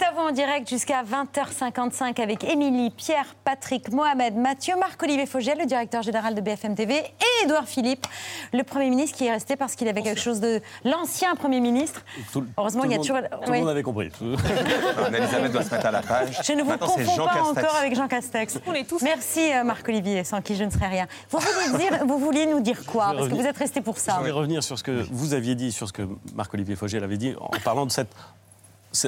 C'est à vous en direct jusqu'à 20h55 avec Émilie, Pierre, Patrick, Mohamed, Mathieu, Marc-Olivier Fogel, le directeur général de BFM TV, et Édouard Philippe, le Premier ministre qui est resté parce qu'il avait quelque chose de... L'ancien Premier ministre. Heureusement, il y a toujours... Tout le monde avait compris. Elisabeth doit se mettre à la page. Je ne vous confonds pas Castex. encore avec Jean Castex. On est tous- Merci euh, Marc-Olivier, sans qui je ne serais rien. Vous vouliez, dire, vous vouliez nous dire quoi? Parce que vous êtes resté pour ça. Je vais revenir sur ce que vous aviez dit, sur ce que Marc-Olivier Fogel avait dit, en parlant de, cette,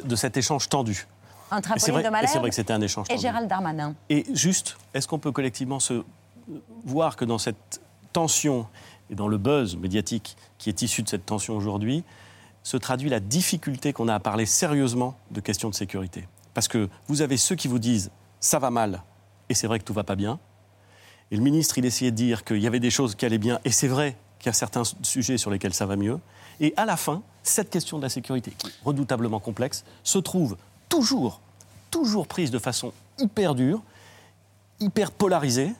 de cet échange tendu. Entre Apolline de et vrai que c'était un échange et tendu. Gérald Darmanin. Et juste, est-ce qu'on peut collectivement se voir que dans cette tension et dans le buzz médiatique qui est issu de cette tension aujourd'hui, se traduit la difficulté qu'on a à parler sérieusement de questions de sécurité? Parce que vous avez ceux qui vous disent ça va mal, et c'est vrai que tout va pas bien. Et le ministre, il essayait de dire qu'il y avait des choses qui allaient bien, et c'est vrai qu'il y a certains sujets sur lesquels ça va mieux. Et à la fin, cette question de la sécurité, qui est redoutablement complexe, se trouve toujours, toujours prise de façon hyper dure, hyper polarisée.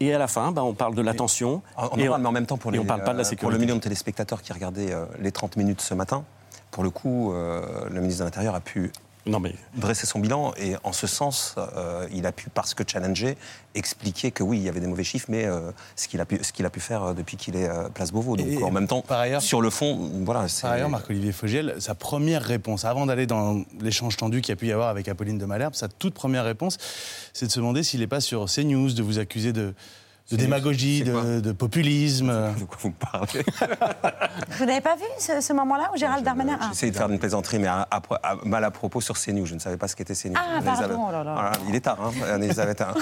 Et à la fin, bah, on parle de la tension. On en et parle, mais en même temps, pour, les, on parle pas de la euh, pour sécurité. le million de téléspectateurs qui regardaient euh, les 30 minutes ce matin, pour le coup, euh, le ministre de l'Intérieur a pu Non, mais dresser son bilan et en ce sens, euh, il a pu, parce que challenger, expliquer que oui, il y avait des mauvais chiffres, mais euh, ce qu'il a, pu- ce qu'il a pu faire euh, depuis qu'il est euh, place Beauvau. Donc Et en même temps, par ailleurs- sur le fond, voilà, c'est. Par ailleurs, Marc-Olivier Fogiel, sa première réponse, avant d'aller dans l'échange tendu qu'il y a pu y avoir avec Apolline de Malherbe, sa toute première réponse, c'est de se demander s'il n'est pas sur CNews, de vous accuser de, de démagogie, de, de populisme. De quoi vous me parlez Vous n'avez pas vu ce, ce moment-là où Gérald Darmanin... Ah. J'essayais de faire une plaisanterie, mais à- à- à- mal à propos sur CNews. Je ne savais pas ce qu'était CNews. Ah, pardon, oh là là. Il est tard, hein, Elisabeth. hein.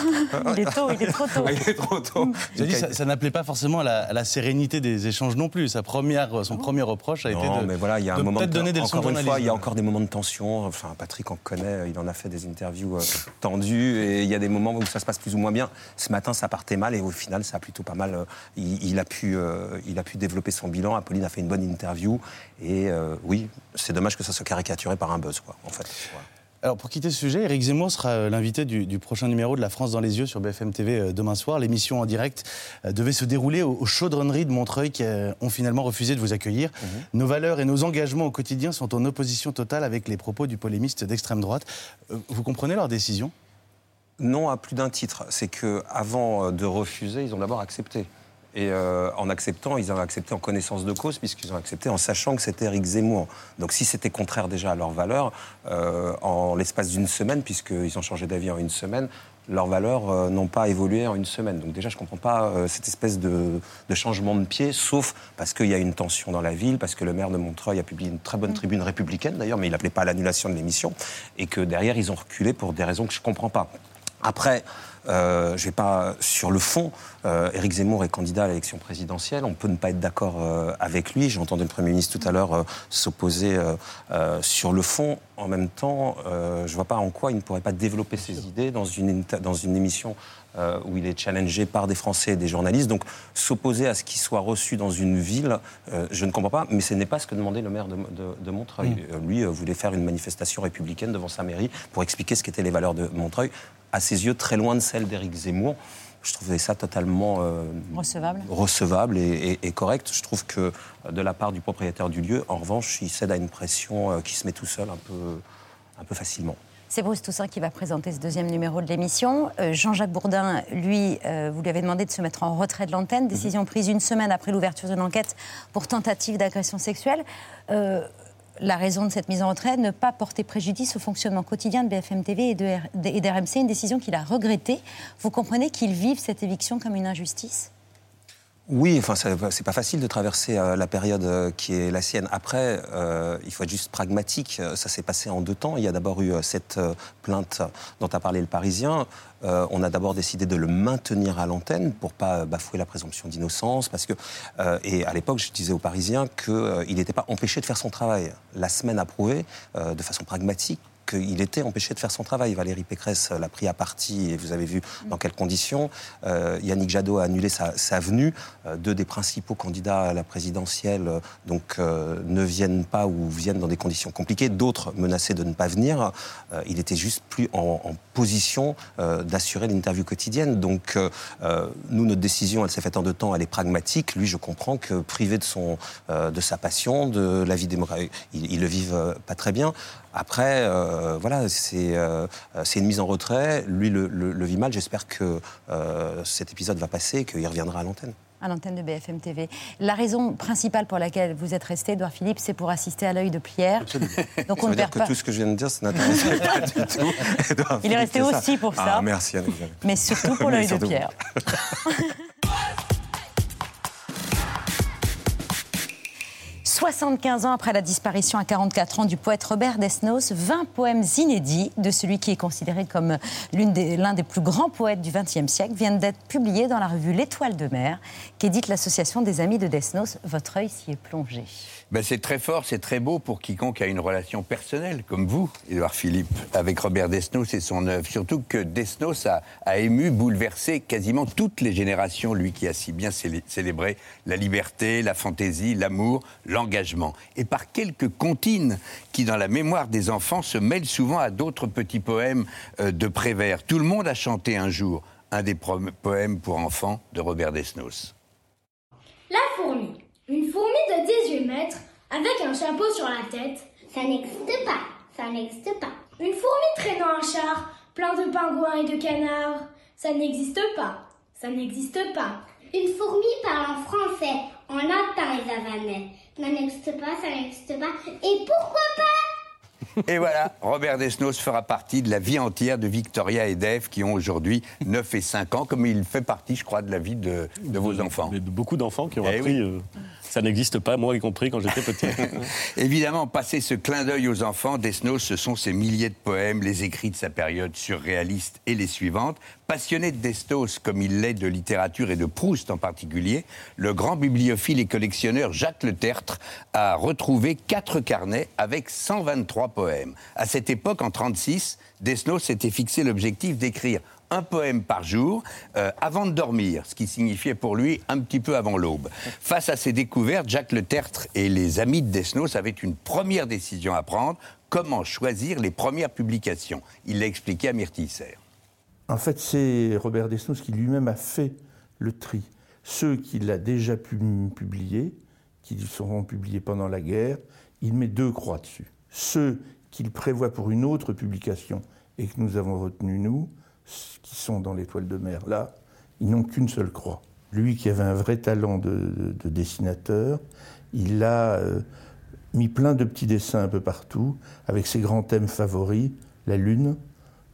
Il est tôt, il est trop tôt. il est trop tôt. Je dis, ça, ça n'appelait pas forcément à la, à la sérénité des échanges non plus. Sa première, son premier reproche a été Non, de, mais voilà, il y a un de moment peut-être de donner des encore une fois, il y a encore des moments de tension. Enfin, Patrick en connaît, il en a fait des interviews euh, tendues et il y a des moments où ça se passe plus ou moins bien. Ce matin, ça partait mal et au final, ça a plutôt pas mal. euh, Il, il a pu, euh, il a pu développer son bilan. Apolline a fait une bonne interview et euh, oui, c'est dommage que ça soit caricaturé par un buzz, quoi, en fait. Voilà. Alors pour quitter ce sujet, Éric Zemmour sera l'invité du, du prochain numéro de La France dans les yeux sur BFM TV demain soir. L'émission en direct devait se dérouler aux, aux chaudronneries de Montreuil qui ont finalement refusé de vous accueillir. Nos valeurs et nos engagements au quotidien sont en opposition totale avec les propos du polémiste d'extrême droite. Vous comprenez leur décision? Non, à plus d'un titre. C'est que avant euh, de refuser, ils ont d'abord accepté. Et euh, en acceptant, ils ont accepté en connaissance de cause, puisqu'ils ont accepté en sachant que c'était Eric Zemmour. Donc si c'était contraire déjà à leurs valeurs, euh, en l'espace d'une semaine, puisqu'ils ont changé d'avis en une semaine, leurs valeurs euh, n'ont pas évolué en une semaine. Donc déjà, je ne comprends pas cette espèce de, de changement de pied, sauf parce qu'il y a une tension dans la ville, parce que le maire de Montreuil a publié une très bonne tribune républicaine d'ailleurs, mais il n'appelait pas à l'annulation de l'émission, et que derrière, ils ont reculé pour des raisons que je ne comprends pas. Après, euh, je vais pas sur le fond. Euh, Éric Zemmour est candidat à l'élection présidentielle. On peut ne pas être d'accord euh, avec lui. J'ai entendu le Premier ministre tout à l'heure euh, s'opposer sur le fond. En même temps, je vois pas en quoi il ne pourrait pas développer ses idées dans une inter- dans une émission où il est challengé par des Français et des journalistes. Donc s'opposer à ce qu'il soit reçu dans une ville, je ne comprends pas. Mais ce n'est pas ce que demandait le maire de, de- de Montreuil. Euh, Lui voulait faire une manifestation républicaine devant sa mairie pour expliquer ce qu'étaient les valeurs de Montreuil. À ses yeux, très loin de celles d'Éric Zemmour. Je trouvais ça totalement euh, Recevable. recevable et, et- et correct. Je trouve que de la part du propriétaire du lieu, en revanche, il cède à une pression euh, qui se met tout seul un peu, un peu facilement. C'est Bruce Toussaint qui va présenter ce deuxième numéro de l'émission. Euh, Jean-Jacques Bourdin, lui, euh, vous lui avez demandé de se mettre en retrait de l'antenne. Décision prise une semaine après l'ouverture d'une enquête pour tentative d'agression sexuelle. Euh, la raison de cette mise en retrait, ne pas porter préjudice au fonctionnement quotidien de BFM TV et d'RMC, une décision qu'il a regrettée. Vous comprenez qu'il vive cette éviction comme une injustice? Oui, enfin, c'est pas facile de traverser euh, la période euh, qui est la sienne. Après, euh, il faut être juste pragmatique. Euh, Ça s'est passé en deux temps. Il y a d'abord eu cette plainte dont a parlé le Parisien. On a d'abord décidé de le maintenir à l'antenne pour pas bafouer la présomption d'innocence, parce que et à l'époque, je disais aux Parisiens qu'il n'était pas empêché de faire son travail. La semaine a prouvé, de façon pragmatique, qu'il était empêché de faire son travail. Valérie Pécresse l'a pris à partie et vous avez vu dans quelles conditions. Euh, Yannick Jadot a annulé sa, venue. Euh, deux des principaux candidats à la présidentielle euh, donc, ne viennent pas ou viennent dans des conditions compliquées. D'autres menacés de ne pas venir. il était juste plus en, position d'assurer l'interview quotidienne. Donc nous, notre décision, elle s'est faite en deux temps, elle est pragmatique. Lui, je comprends que privé de, son, de sa passion, de la vie démocratique, il, il le vive pas très bien. Après, euh, voilà, euh, c'est une mise en retrait. Lui le, vit mal. J'espère que euh, cet épisode va passer et qu'il reviendra à l'antenne à l'antenne de BFM TV. La raison principale pour laquelle vous êtes resté, Edouard Philippe, c'est pour assister à l'œil de Pierre. Donc ça on veut dire que tout ce que je viens de dire, ça n'intéresse pas du tout. Il est resté aussi pour ça. Ah, merci, Anne Mais surtout pour l'œil de Pierre. 75 ans après la disparition à 44 ans du poète Robert Desnos, 20 poèmes inédits de celui qui est considéré comme l'un des, plus grands poètes du XXe siècle viennent d'être publiés dans la revue L'Étoile de mer, qu'édite l'association des Amis de Desnos. Votre œil s'y est plongé. Ben c'est très fort, c'est très beau pour quiconque a une relation personnelle, comme vous, Édouard Philippe, avec Robert Desnos et son œuvre. Surtout que Desnos a, a, ému, bouleversé quasiment toutes les générations, lui qui a si bien célébré la liberté, la fantaisie, l'amour, l'engagement. Et par quelques comptines qui, dans la mémoire des enfants, se mêlent souvent à d'autres petits poèmes euh, de Prévert. Tout le monde a chanté un jour un des poèmes pour enfants de Robert Desnos. La fourmi. Une fourmi de 18 mètres avec un chapeau sur la tête. Ça n'existe pas, ça n'existe pas. Une fourmi traînant un char plein de pingouins et de canards. Ça n'existe pas, ça n'existe pas. Une fourmi parle en français, en latin les avanais. Ça n'existe pas, ça n'existe pas. Et pourquoi pas? Et voilà, Robert Desnos fera partie de la vie entière de Victoria et d'Eve qui ont aujourd'hui 9 et 5 ans, comme il fait partie, je crois, de la vie de, vos enfants. De beaucoup d'enfants qui ont eh appris euh, ça n'existe pas, moi y compris quand j'étais petit. Évidemment, passer ce clin d'œil aux enfants, Desnos, ce sont ses milliers de poèmes, les écrits de sa période surréaliste et les suivantes. Passionné de Desnos comme il l'est de littérature et de Proust en particulier, le grand bibliophile et collectionneur Jacques Le Tertre a retrouvé quatre carnets avec 123 poèmes. À cette époque, en 36, Desnos s'était fixé l'objectif d'écrire un poème par jour euh, avant de dormir, ce qui signifiait pour lui un petit peu avant l'aube. Face à ces découvertes, Jacques Le Tertre et les amis de Desnos avaient une première décision à prendre comment choisir les premières publications. Il l'a expliqué à Myrtille En fait, c'est Robert Desnos qui lui-même a fait le tri. Ceux qu'il a déjà pu publier, qui seront publiés pendant la guerre, il met deux croix dessus. Ceux qu'il prévoit pour une autre publication et que nous avons retenu nous, qui sont dans l'étoile de mer là, ils n'ont qu'une seule croix. Lui qui avait un vrai talent de, dessinateur, il a euh, mis plein de petits dessins un peu partout, avec ses grands thèmes favoris, la lune,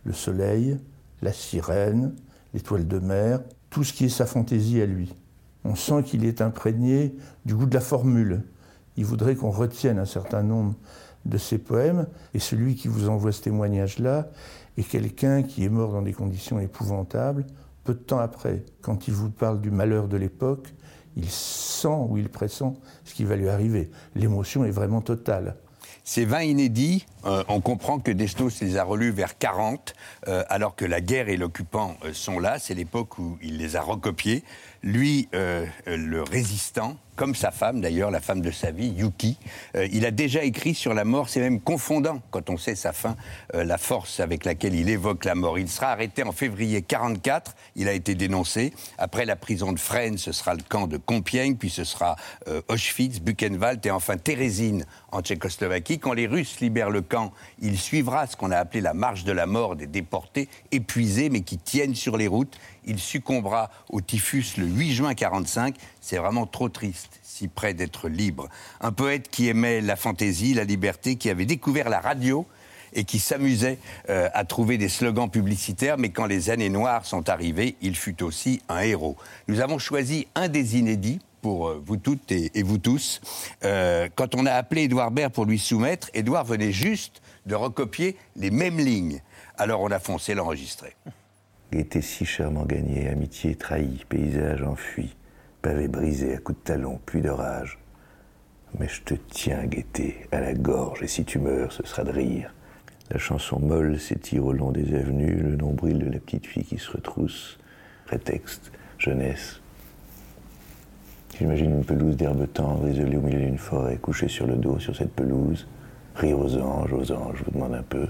le soleil, la sirène, l'étoile de mer, tout ce qui est sa fantaisie à lui. On sent qu'il est imprégné du goût de la formule. Il voudrait qu'on retienne un certain nombre de ses poèmes, et celui qui vous envoie ce témoignage-là et quelqu'un qui est mort dans des conditions épouvantables, peu de temps après, quand il vous parle du malheur de l'époque, il sent ou il pressent ce qui va lui arriver. L'émotion est vraiment totale. Ces 20 inédits, euh, on comprend que Desnos les a relus vers 40, euh, alors que la guerre et l'occupant euh, sont là. C'est l'époque où il les a recopiés. Lui, le résistant, comme sa femme d'ailleurs, la femme de sa vie, Yuki. Euh, il a déjà écrit sur la mort, c'est même confondant quand on sait sa fin, euh, la force avec laquelle il évoque la mort. Il sera arrêté en février 44, il a été dénoncé. Après la prison de Fresnes, ce sera le camp de Compiègne, puis ce sera euh, Auschwitz, Buchenwald et enfin Térésine en Tchécoslovaquie. Quand les Russes libèrent le camp, il suivra ce qu'on a appelé la marche de la mort des déportés, épuisés mais qui tiennent sur les routes. Il succombera au typhus le 8 juin 45. C'est vraiment trop triste, si près d'être libre. Un poète qui aimait la fantaisie, la liberté, qui avait découvert la radio et qui s'amusait euh, à trouver des slogans publicitaires, mais quand les années noires sont arrivées, il fut aussi un héros. Nous avons choisi un des inédits pour euh, vous toutes et, vous tous. Euh, quand on a appelé Édouard Baird pour lui soumettre, Édouard venait juste de recopier les mêmes lignes. Alors on a foncé l'enregistrer. Gaieté si chèrement gagnée, amitié trahie, paysage enfui, pavé brisé à coups de talon, pluie de rage. Mais je te tiens, gaieté, à la gorge, et si tu meurs, ce sera de rire. La chanson molle s'étire au long des avenues, le nombril de la petite fille qui se retrousse. Prétexte, jeunesse. J'imagine une pelouse d'herbe tendre, isolée au milieu d'une forêt, couchée sur le dos sur cette pelouse. Rire aux anges, aux anges, je vous demande un peu,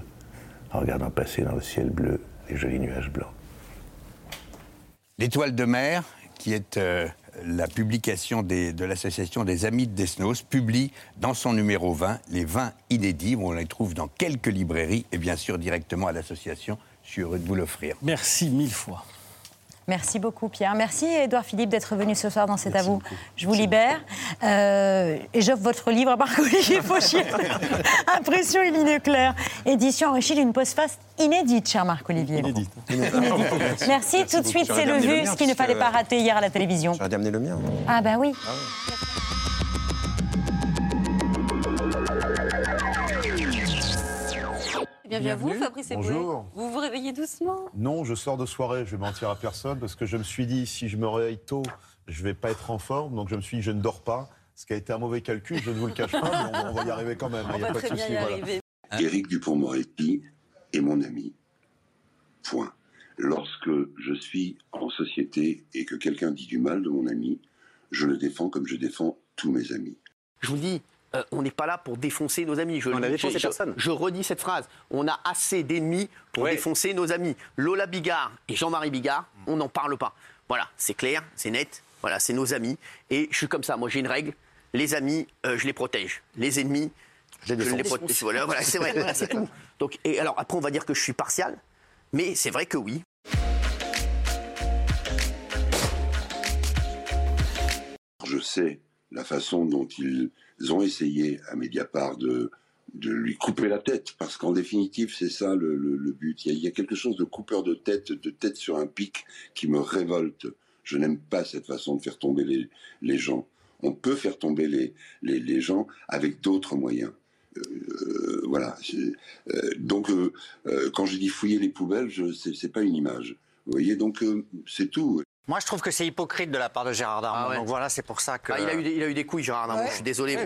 en regardant passer dans le ciel bleu les jolis nuages blancs. L'étoile de mer, qui est euh, la publication de l'association des Amis de Desnos, publie dans son numéro 20 les 20 inédits. On les trouve dans quelques librairies et bien sûr directement à l'association. Je suis heureux de vous l'offrir. Merci mille fois. Merci beaucoup, Pierre. Merci, Édouard Philippe, d'être venu ce soir dans C'est à vous. Je vous libère. Euh, et j'offre votre livre à Marc-Olivier Fauchier. Impression et ligne claire. Édition enrichie d'une postface inédite, cher Marc-Olivier. Inédite. Inédite. Merci. Tout de suite, c'est le vu, ce qu'il ne fallait pas rater hier à la télévision. J'aurais dû amener le mien. Ah, bah oui. Bienvenue à vous, Fabrice Eboué. Bonjour. Vous vous réveillez doucement. Non, je sors de soirée, je vais mentir à personne parce que je me suis dit si je me réveille tôt, je vais pas être en forme, donc je me suis dit je ne dors pas. Ce qui a été un mauvais calcul, je ne vous le cache pas, mais on va, on va y arriver quand même. On Il n'y a va pas de très bien y voilà. arriver. Éric Dupont-Moretti est mon ami. Point. Lorsque je suis en société et que quelqu'un dit du mal de mon ami, je le défends comme je défends tous mes amis. Je vous dis, euh, on n'est pas là pour défoncer nos amis. Je, On a défoncé je- personne. Je redis cette phrase. On a assez d'ennemis pour Ouais. défoncer nos amis. Lola Bigard et Jean-Marie Bigard, on n'en parle pas. Voilà, c'est clair, c'est net. Voilà, c'est nos amis. Et je suis comme ça. Moi, j'ai une règle. Les amis, euh, je les protège. Les ennemis, je, ne les protège. Voilà, voilà, c'est vrai. voilà, c'est tout. Donc, et alors après, on va dire que je suis partial. Mais c'est vrai que oui. Je sais la façon dont ils ont essayé à Mediapart de, de lui couper la tête, parce qu'en définitive, c'est ça le, le- but. Il y, a, quelque chose de coupeur de tête, de tête sur un pic, qui me révolte. Je n'aime pas cette façon de faire tomber les, les gens. On peut faire tomber les, les, les gens avec d'autres moyens. Euh, voilà. euh, donc, euh, euh, quand je dis fouiller les poubelles, je, c'est, c'est pas une image. Vous voyez, donc c'est tout. Moi, je trouve que c'est hypocrite de la part de Gérard Darmon. Ah ouais. Donc voilà, c'est pour ça que. Ah, il, a eu des, il a eu des couilles, Gérard Darmon. Je suis désolé. Ouais,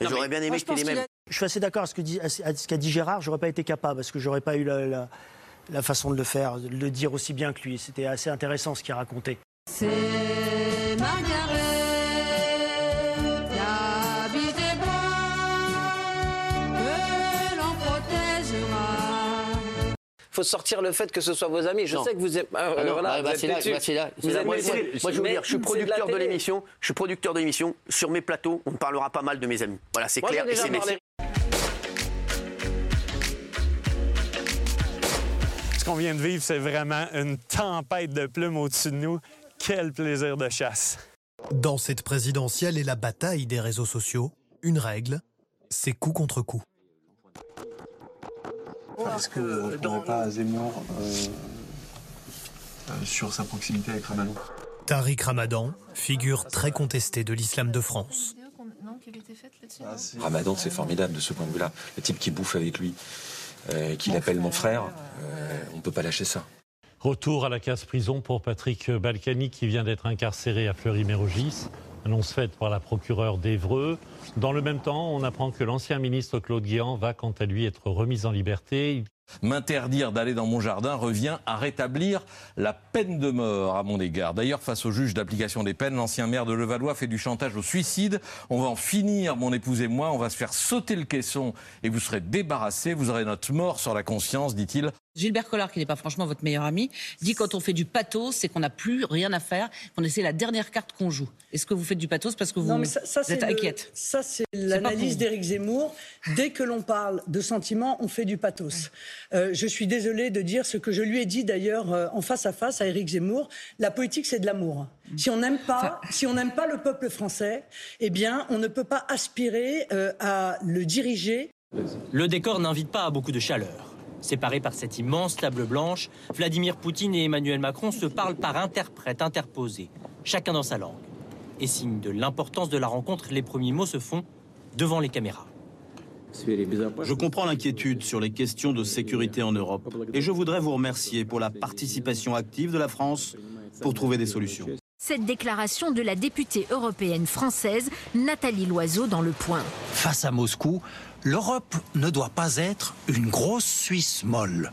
mais J'aurais bien aimé qu'il ait les mêmes. Je suis assez d'accord avec ce que dit- à ce qu'a dit Gérard. J'aurais pas été capable parce que j'aurais pas eu la, la- la façon de le faire, de le dire aussi bien que lui. C'était assez intéressant ce qu'il racontait. C'est Margaret, faut sortir le fait que ce soit vos amis. Je Non. sais que vous êtes. euh, Ah voilà, bah, c'est là, bah, c'est là, Moi, têtu. moi, moi, je veux dire, je suis de producteur de l'émission. Je suis producteur de l'émission. Sur mes plateaux, on parlera pas mal de mes amis. Voilà, c'est clair. et c'est. Ce qu'on vient de vivre, c'est vraiment une tempête de plumes au-dessus de nous. Quel plaisir de chasse. Dans cette présidentielle et la bataille des réseaux sociaux, une règle, c'est coup contre coup. Est-ce qu'on ne pourrait pas Zemmour euh, euh, sur sa proximité avec Ramadan Tariq Ramadan, figure très contestée de l'islam de France. Ramadan, c'est formidable de ce point de vue-là. Le type qui bouffe avec lui, euh, qui l'appelle mon frère, euh, on ne peut pas lâcher ça. Retour à la casse-prison pour Patrick Balkany qui vient d'être incarcéré à Fleury-Mérogis. Annonce faite par la procureure d'Evreux. Dans le même temps, on apprend que l'ancien ministre Claude Guéant va quant à lui être remis en liberté. M'interdire d'aller dans mon jardin revient à rétablir la peine de mort à mon égard. D'ailleurs, face au juge d'application des peines, l'ancien maire de Levallois fait du chantage au suicide. On va en finir, mon épouse et moi. On va se faire sauter le caisson et vous serez débarrassés. Vous aurez notre mort sur la conscience, dit-il. Gilbert Collard, qui n'est pas franchement votre meilleur ami, dit quand on fait du pathos, c'est qu'on n'a plus rien à faire, qu'on essaie la dernière carte qu'on joue. Est-ce que vous faites du pathos parce que vous, Non, mais ça, ça, vous c'est êtes le- inquiète? Ça, c'est l'analyse d'Éric Zemmour. Dès que l'on parle de sentiments, on fait du pathos. Euh, je suis désolée de dire ce que je lui ai dit d'ailleurs euh, en face à face à Éric Zemmour. La politique, c'est de l'amour. Si on n'aime pas, si on n'aime pas le peuple français, eh bien, on ne peut pas aspirer euh, à le diriger. Le décor n'invite pas à beaucoup de chaleur. Séparés par cette immense table blanche, Vladimir Poutine et Emmanuel Macron se parlent par interprètes interposés, chacun dans sa langue. Et signe de l'importance de la rencontre, les premiers mots se font devant les caméras. Je comprends l'inquiétude sur les questions de sécurité en Europe et je voudrais vous remercier pour la participation active de la France pour trouver des solutions. Cette déclaration de la députée européenne française Nathalie Loiseau dans Le Point. Face à Moscou, l'Europe ne doit pas être une grosse Suisse molle.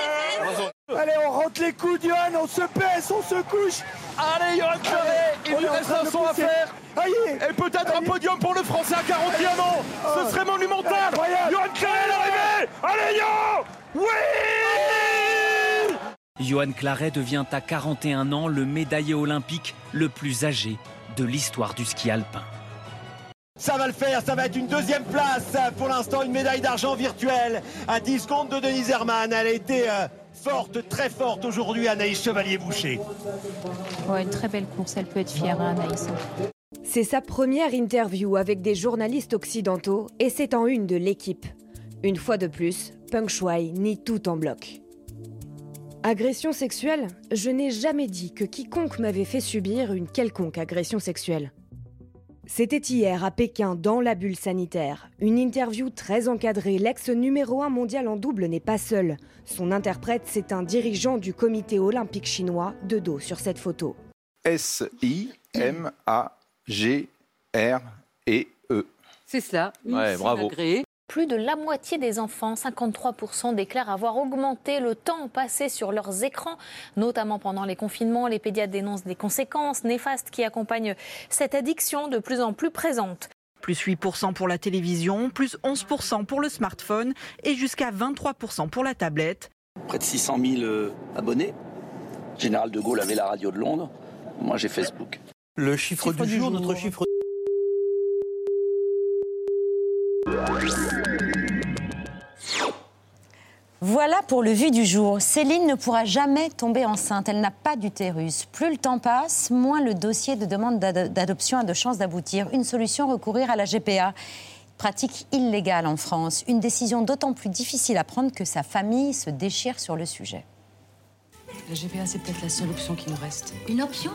Allez, on rentre les coups, Johan, on se baisse, on se couche. Allez, Johan Claret, il lui reste un son à faire. Et peut-être un podium pour le Français à 41 ans. Ce serait monumental. Johan Claret est arrivé. Allez, Yo Oui Johan Claret devient à 41 ans le médaillé olympique le plus âgé de l'histoire du ski alpin. Ça va le faire, ça va être une deuxième place. Pour l'instant, une médaille d'argent virtuelle à 10 secondes de Denise Herman. Elle a été euh, forte, très forte aujourd'hui, Anaïs Chevalier-Boucher. Ouais, une très belle course, elle peut être fière, hein, Anaïs. C'est sa première interview avec des journalistes occidentaux et c'est en une de l'équipe. Une fois de plus, Peng Shuai nie tout en bloc. Agression sexuelle? Je n'ai jamais dit que quiconque m'avait fait subir une quelconque agression sexuelle. C'était hier à Pékin, dans la bulle sanitaire. Une interview très encadrée. L'ex numéro 1 mondial en double n'est pas seul. Son interprète, c'est un dirigeant du comité olympique chinois, de dos sur cette photo. S-I-M-A-G-R-E. C'est cela. une Ouais, cible bravo. Plus de la moitié des enfants, 53%, déclarent avoir augmenté le temps passé sur leurs écrans, notamment pendant les confinements. Les pédiatres dénoncent des conséquences néfastes qui accompagnent cette addiction de plus en plus présente. Plus 8% pour la télévision, plus 11% pour le smartphone et jusqu'à 23% pour la tablette. Près de 600 000 euh, abonnés. Général de Gaulle avait la radio de Londres. Moi, j'ai Facebook. Le chiffre, du, jour, notre chiffre. Voilà pour le vu du jour. Céline ne pourra jamais tomber enceinte. Elle n'a pas d'utérus. Plus le temps passe, moins le dossier de demande d'ado- d'adoption a de chances d'aboutir. Une solution, recourir à la GPA. Pratique illégale en France. Une décision d'autant plus difficile à prendre que sa famille se déchire sur le sujet. La GPA, c'est peut-être la seule option qui nous reste. Une option?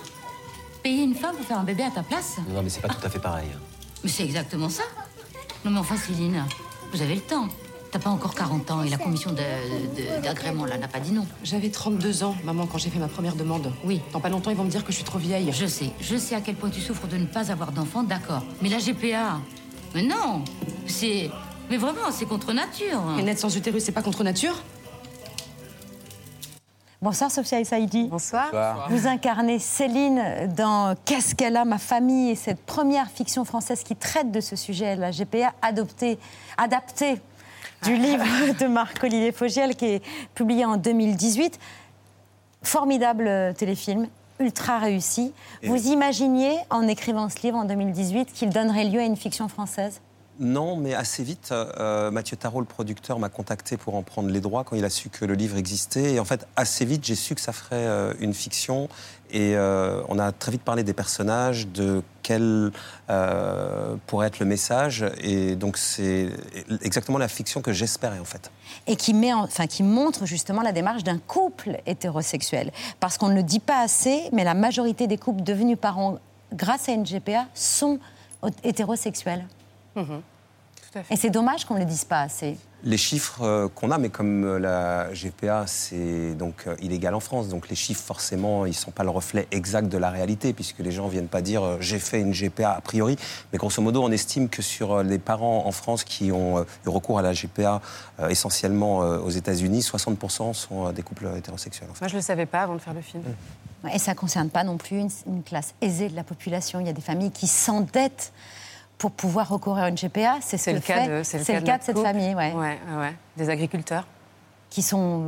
Payer une femme pour faire un bébé à ta place? Non, mais c'est pas tout à fait pareil. Mais c'est exactement ça. Non mais enfin, Céline, vous avez le temps. T'as pas encore 40 ans et la commission d'agrément, là, n'a pas dit non. J'avais 32 ans, maman, quand j'ai fait ma première demande. Oui. Dans pas longtemps, ils vont me dire que je suis trop vieille. Je sais, je sais à quel point tu souffres de ne pas avoir d'enfant, d'accord. Mais la GPA, mais non C'est... Mais vraiment, c'est contre nature. Et naître sans utérus, c'est pas contre nature? Bonsoir Sophia Saïdi. Bonsoir. Bonsoir. Vous incarnez Céline dans Qu'est-ce qu'elle a, ma famille, et cette première fiction française qui traite de ce sujet, la GPA, adoptée, adaptée du livre de Marc-Olivier Fogiel qui est publié en 2018. Formidable euh, téléfilm, ultra réussi. Et- Vous imaginiez, en écrivant ce livre en 2018, qu'il donnerait lieu à une fiction française? Non, mais assez vite, euh, Mathieu Tarot, le producteur, m'a contacté pour en prendre les droits quand il a su que le livre existait. Et en fait, assez vite, j'ai su que ça ferait euh, une fiction. Et euh, on a très vite parlé des personnages, de quel pourrait être le message. Et donc, c'est exactement la fiction que j'espérais, en fait. et qui, met en- enfin, qui montre justement la démarche d'un couple hétérosexuel. Parce qu'on ne le dit pas assez, mais la majorité des couples devenus parents grâce à une GPA sont hétérosexuels. Et c'est dommage qu'on ne le dise pas assez. Les chiffres euh, qu'on a, mais comme euh, la GPA, c'est donc euh, illégal en France, donc les chiffres, forcément, ils ne sont pas le reflet exact de la réalité, puisque les gens ne viennent pas dire j'ai fait une GPA a priori. Mais grosso modo, on estime que sur les parents en France qui ont eu recours à la GPA, essentiellement aux États-Unis, 60% sont des couples hétérosexuels. en fait. Moi, je le savais pas avant de faire le film. Et ça ne concerne pas non plus une, une classe aisée de la population. Il y a des familles qui s'endettent pour pouvoir recourir à une GPA. C'est ce le cas de, c'est le c'est cas le de cas de notre cette famille. Ouais. Ouais, ouais, ouais. Des agriculteurs. qui sont,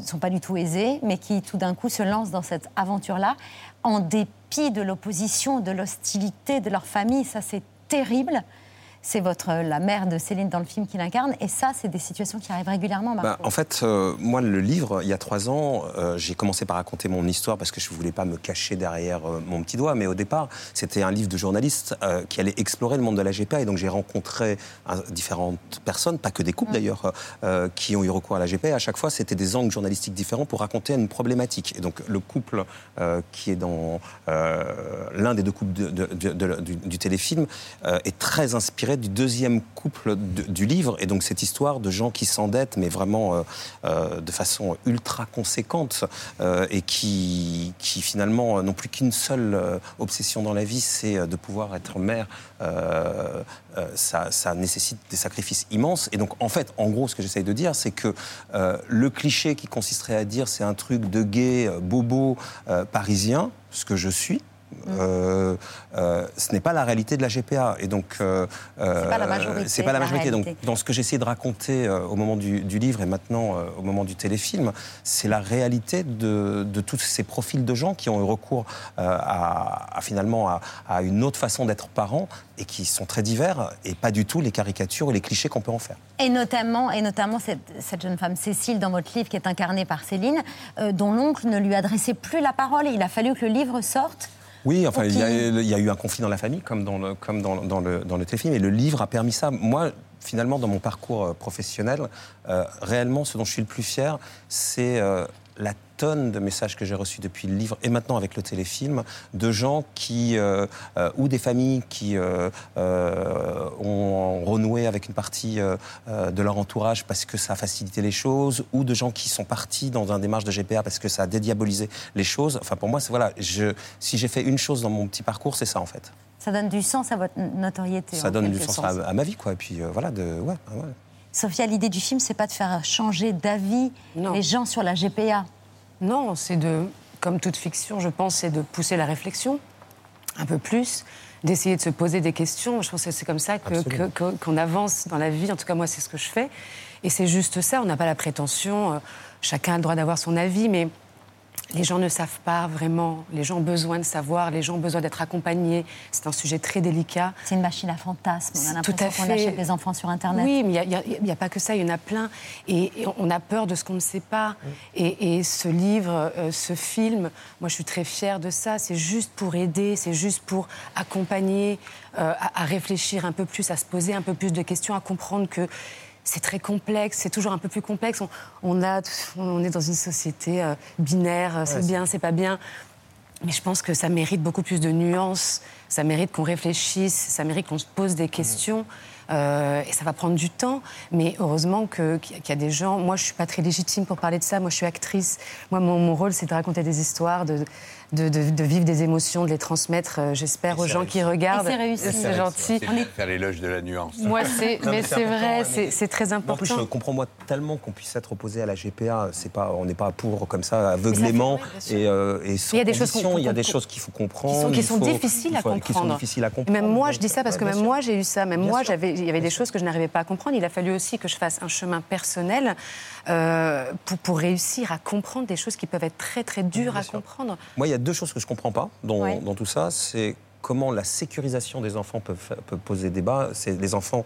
sont pas du tout aisés, mais qui tout d'un coup se lancent dans cette aventure-là, en dépit de l'opposition, de l'hostilité de leur famille. Ça, c'est terrible. C'est votre la mère de Céline dans le film qui l'incarne. Et ça, c'est des situations qui arrivent régulièrement. Bah, en fait, euh, moi, le livre, il y a trois ans, euh, j'ai commencé par raconter mon histoire parce que je ne voulais pas me cacher derrière euh, mon petit doigt. Mais au départ, c'était un livre de journaliste euh, qui allait explorer le monde de la GPA. Et donc, j'ai rencontré euh, différentes personnes, pas que des couples d'ailleurs, euh, qui ont eu recours à la GPA. À chaque fois, c'était des angles journalistiques différents pour raconter une problématique. Et donc, le couple euh, qui est dans euh, l'un des deux couples de- de- de- de- du, du téléfilm euh, est très inspiré du deuxième couple du livre. Et donc, cette histoire de gens qui s'endettent, mais vraiment euh, euh, de façon ultra conséquente, euh, et qui, qui finalement n'ont plus qu'une seule obsession dans la vie, c'est de pouvoir être mère. Ça, ça nécessite des sacrifices immenses. Et donc, en fait, en gros, ce que j'essaye de dire, c'est que le cliché qui consisterait à dire c'est un truc de gay, bobo, parisien, ce que je suis, euh, euh, ce n'est pas la réalité de la GPA. Et donc, euh, C'est pas la majorité, c'est pas la la majorité. Donc, dans ce que j'essaie de raconter au moment du, du livre et maintenant au moment du téléfilm, c'est la réalité de, de tous ces profils de gens qui ont eu recours à, à finalement à, à une autre façon d'être parents et qui sont très divers et pas du tout les caricatures et les clichés qu'on peut en faire. Et notamment, et notamment cette, cette jeune femme Cécile dans votre livre qui est incarnée par Céline, dont l'oncle ne lui adressait plus la parole. Et il a fallu que le livre sorte. Oui, enfin, il y, a, qui- il y a eu un conflit dans la famille, comme dans le, comme dans, dans le, dans le téléfilm, et le livre a permis ça. Moi, finalement, dans mon parcours euh, professionnel, euh, réellement, ce dont je suis le plus fier, c'est euh, la tonne de messages que j'ai reçus depuis le livre et maintenant avec le téléfilm de gens qui euh, euh, ou des familles qui euh, ont renoué avec une partie de leur entourage parce que ça a facilité les choses ou de gens qui sont partis dans un démarche de GPA parce que ça a dédiabolisé les choses. Enfin pour moi c'est voilà, je, si j'ai fait une chose dans mon petit parcours, c'est ça en fait. Ça donne du sens à votre notoriété. Ça donne du sens à, ma vie quoi et puis voilà de ouais, ouais. Sophia, l'idée du film, c'est pas de faire changer d'avis les gens sur la GPA. Non, c'est de, comme toute fiction, je pense, c'est de pousser la réflexion un peu plus, d'essayer de se poser des questions. Je pense que c'est comme ça que- que- qu'on avance dans la vie. En tout cas, moi, c'est ce que je fais. Et c'est juste ça. On n'a pas la prétention. euh, chacun a le droit d'avoir son avis, mais les gens ne savent pas vraiment. Les gens ont besoin de savoir. Les gens ont besoin d'être accompagnés. C'est un sujet très délicat. C'est une machine à fantasmes. On a Tout à l'impression qu'on achète des enfants sur Internet. Oui, mais il n'y a, pas que ça, il y en a plein. Et, et on a peur de ce qu'on ne sait pas. Et, et ce livre, euh, ce film, moi je suis très fière de ça. C'est juste pour aider, c'est juste pour accompagner, euh, à, à réfléchir un peu plus, à se poser un peu plus de questions, à comprendre que c'est très complexe, c'est toujours un peu plus complexe. On, on a, on est dans une société euh, binaire, euh, c'est Ouais, bien, c'est pas bien. Mais je pense que ça mérite beaucoup plus de nuances, ça mérite qu'on réfléchisse, ça mérite qu'on se pose des questions. euh, et ça va prendre du temps, mais heureusement qu'il y a- qu'il y a des gens. Moi, je suis pas très légitime pour parler de ça. Moi, je suis actrice. Moi, mon, mon rôle, c'est de raconter des histoires, de, de, de- de vivre des émotions, de les transmettre, euh, j'espère, aux gens qui regardent. C'est réussi. C'est gentil. C'est faire l'éloge de la nuance. Moi, c'est, Non, mais c'est vrai, important, c'est, c'est très En plus, je important. comprends moi tellement qu'on puisse être opposé à la GPA. C'est pas, on n'est pas pour comme ça aveuglément et, euh, et sans Il y a des choses condition. qu'on- Il y a des choses qu'il faut comprendre. qui sont, qui il sont faut- difficiles il à faut- comprendre. Qui sont difficiles à Et comprendre. même moi, je dis ça parce que même moi, j'ai eu ça. Même moi, j'avais, il y avait des choses que je n'arrivais pas à comprendre. Il a fallu aussi que je fasse un chemin personnel euh, pour, pour réussir à comprendre des choses qui peuvent être très, très dures à comprendre. Moi, il y a deux choses que je comprends pas dans, Ouais. dans tout ça. C'est comment la sécurisation des enfants peut, poser débat. C'est les enfants.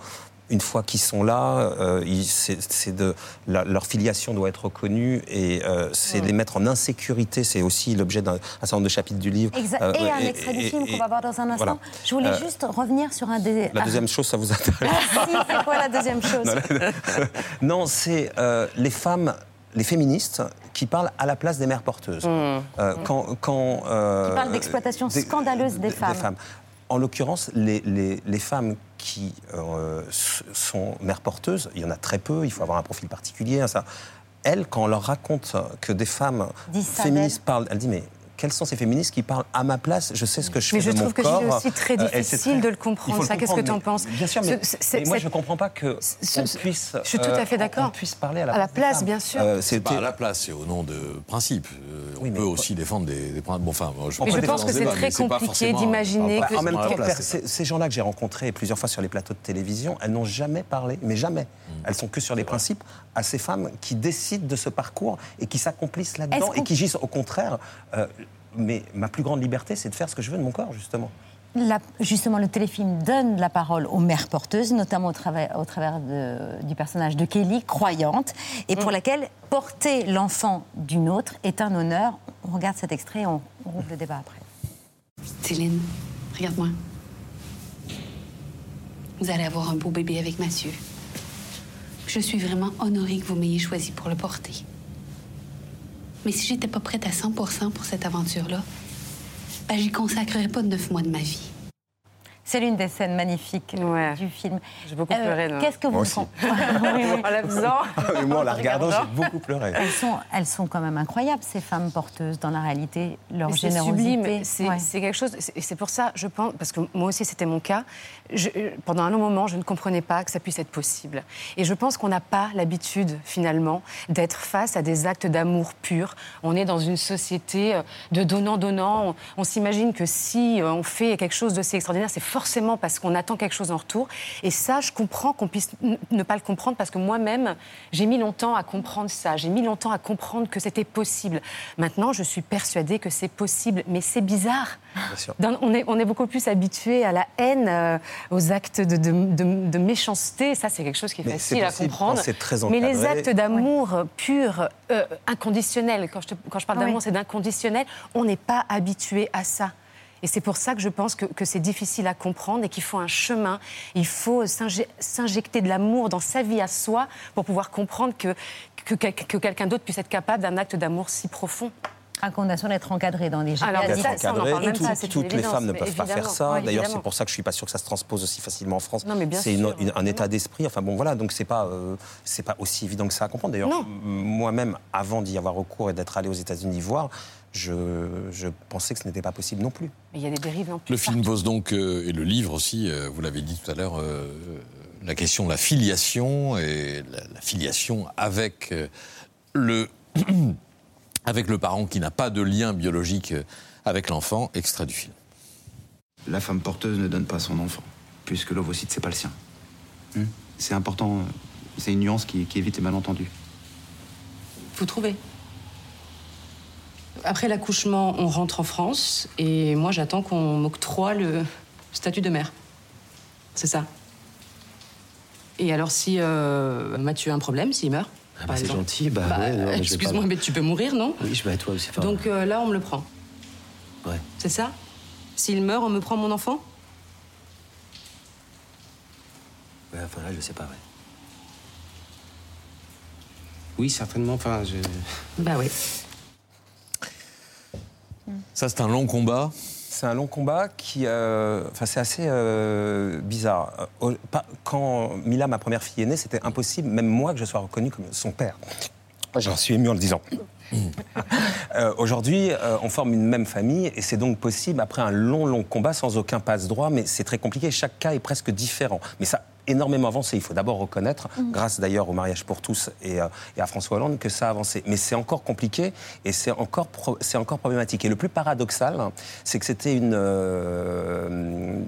Une fois qu'ils sont là, euh, ils- c'est c'est de la- leur filiation doit être reconnue et euh, c'est Ouais. les mettre en insécurité. C'est aussi l'objet d'un un certain nombre de chapitres du livre. Exa- Euh, et un extrait du film qu'on va voir dans un instant. voilà. Je voulais juste revenir sur un des. La ah, deuxième chose, ça vous intéresse si, c'est quoi la deuxième chose? Non, c'est les femmes, les féministes qui parlent à la place des mères porteuses. Euh, quand, quand, euh, Qui parle d'exploitation des- scandaleuse des femmes. En l'occurrence, les, les- les femmes qui euh, sont mères porteuses, il y en a très peu, il faut avoir un profil particulier. hein, ça. Elles, quand on leur raconte que des femmes féministes parlent, elles disent mais quelles sont ces féministes qui parlent à ma place Je sais ce que je Mais fais je de mon trouve que corps. c'est aussi très Euh, difficile très- de le comprendre, ça. Qu'est-ce que tu en penses mais- Bien sûr, mais, Ce- c'est- mais moi c'est- je ne comprends pas que ce- on puisse. je suis tout à fait euh, d'accord. puisse parler à la À la place. bien sûr. Euh, C'est pas à la place, c'est au nom de principes. Euh, on peut aussi défendre des, des principes. Bon, enfin, moi, Mais je peux pense que c'est très mais compliqué d'imaginer en même temps, ces, gens-là que j'ai rencontrés plusieurs fois sur les plateaux de télévision, elles n'ont jamais parlé, mais jamais. Mm. Elles sont que sur les principes à ces femmes qui décident de ce parcours et qui s'accomplissent là-dedans et qui disent au contraire, euh, mais ma plus grande liberté, c'est de faire ce que je veux de mon corps, justement. justement, le téléfilm donne la parole aux mères porteuses, notamment au travers, au travers du personnage de Kelly, croyante, et pour mm. laquelle porter l'enfant d'une autre est un honneur. On regarde cet extrait et on, on rouvre le débat après. Céline, regarde-moi. Vous allez avoir un beau bébé avec Mathieu. Je suis vraiment honorée que vous m'ayez choisi pour le porter. Mais si j'étais pas prête à 100% pour cette aventure-là, ben, j'y consacrerais pas neuf mois de ma vie. C'est l'une des scènes magnifiques du film. J'ai beaucoup euh, pleuré. Qu'est-ce que vous en En la faisant. Ah, moi, en la regardant, j'ai beaucoup pleuré. Elles sont, elles sont quand même incroyables, ces femmes porteuses, dans la réalité. Leur générosité. C'est sublime. C'est quelque chose. Et c'est pour ça, je pense, parce que moi aussi, c'était mon cas. pendant un long moment, je ne comprenais pas que ça puisse être possible. Et je pense qu'on n'a pas l'habitude, finalement, d'être face à des actes d'amour pur. On est dans une société euh, de donnant-donnant. On, on s'imagine que si euh, on fait quelque chose de si extraordinaire, c'est forcément forcément parce qu'on attend quelque chose en retour. Et ça, je comprends qu'on puisse ne pas le comprendre parce que moi-même, j'ai mis longtemps à comprendre ça. J'ai mis longtemps à comprendre que c'était possible. Maintenant, je suis persuadée que c'est possible, mais c'est bizarre. on, est, on est beaucoup plus habitué à la haine, euh, aux actes de, de, méchanceté. Ça, c'est quelque chose qui est facile à comprendre. mais les actes d'amour pur, euh, inconditionnel, quand je, quand je parle d'amour, c'est d'inconditionnel, on n'est pas habitué à ça. Et c'est pour ça que je pense que, c'est difficile à comprendre et qu'il faut un chemin. Il faut s'injecter de l'amour dans sa vie à soi pour pouvoir comprendre que, que, quelqu'un d'autre puisse être capable d'un acte d'amour si profond à condition d'être encadré dans les Alors, ça, toutes les femmes ne peuvent pas faire ça. D'ailleurs, c'est pour ça que je suis pas sûr que ça se transpose aussi facilement en France. C'est un état d'esprit. Enfin bon, voilà, donc c'est pas euh, c'est pas aussi évident que ça à comprendre. D'ailleurs, moi-même, avant d'y avoir recours et d'être allé aux États-Unis voir, je, pensais que ce n'était pas possible non plus. Mais il y a des dérives en plus. Le film pose donc, euh, et le livre aussi, euh, vous l'avez dit tout à l'heure, euh, la question de la filiation et la, filiation avec le, avec le parent qui n'a pas de lien biologique avec l'enfant, extrait du film. La femme porteuse ne donne pas son enfant, puisque l'ovocyte, c'est pas le sien. Hmm. c'est important, c'est une nuance qui, qui évite les malentendus. Vous trouvez? Après l'accouchement, on rentre en France et moi j'attends qu'on m'octroie le statut de mère. C'est ça. Et alors si euh, Mathieu a un problème, s'il meurt ah bah, C'est gentil, bah, bah Excuse-moi, mais tu peux mourir, non Oui, je vais à toi aussi. Donc euh, là, on me le prend. Ouais. C'est ça? S'il meurt, on me prend mon enfant? Ouais, enfin là, je sais pas, ouais. Oui, certainement, enfin, je... Bah oui. Ça, c'est un long combat c'est un long combat qui, euh, enfin, c'est assez euh, bizarre. Euh, quand Mila, ma première fille, est née, c'était impossible, même moi, que je sois reconnu comme son père. J'en suis ému en le disant. Aujourd'hui, on forme une même famille et c'est donc possible après un long, long combat sans aucun passe-droit, mais c'est très compliqué. Chaque cas est presque différent. Mais ça énormément avancé. Il faut d'abord reconnaître, mm. grâce d'ailleurs au mariage pour tous euh, et, à François Hollande, que ça a avancé. Mais c'est encore compliqué et c'est encore, c'est encore problématique. Et le plus paradoxal, c'est que c'était une. Euh,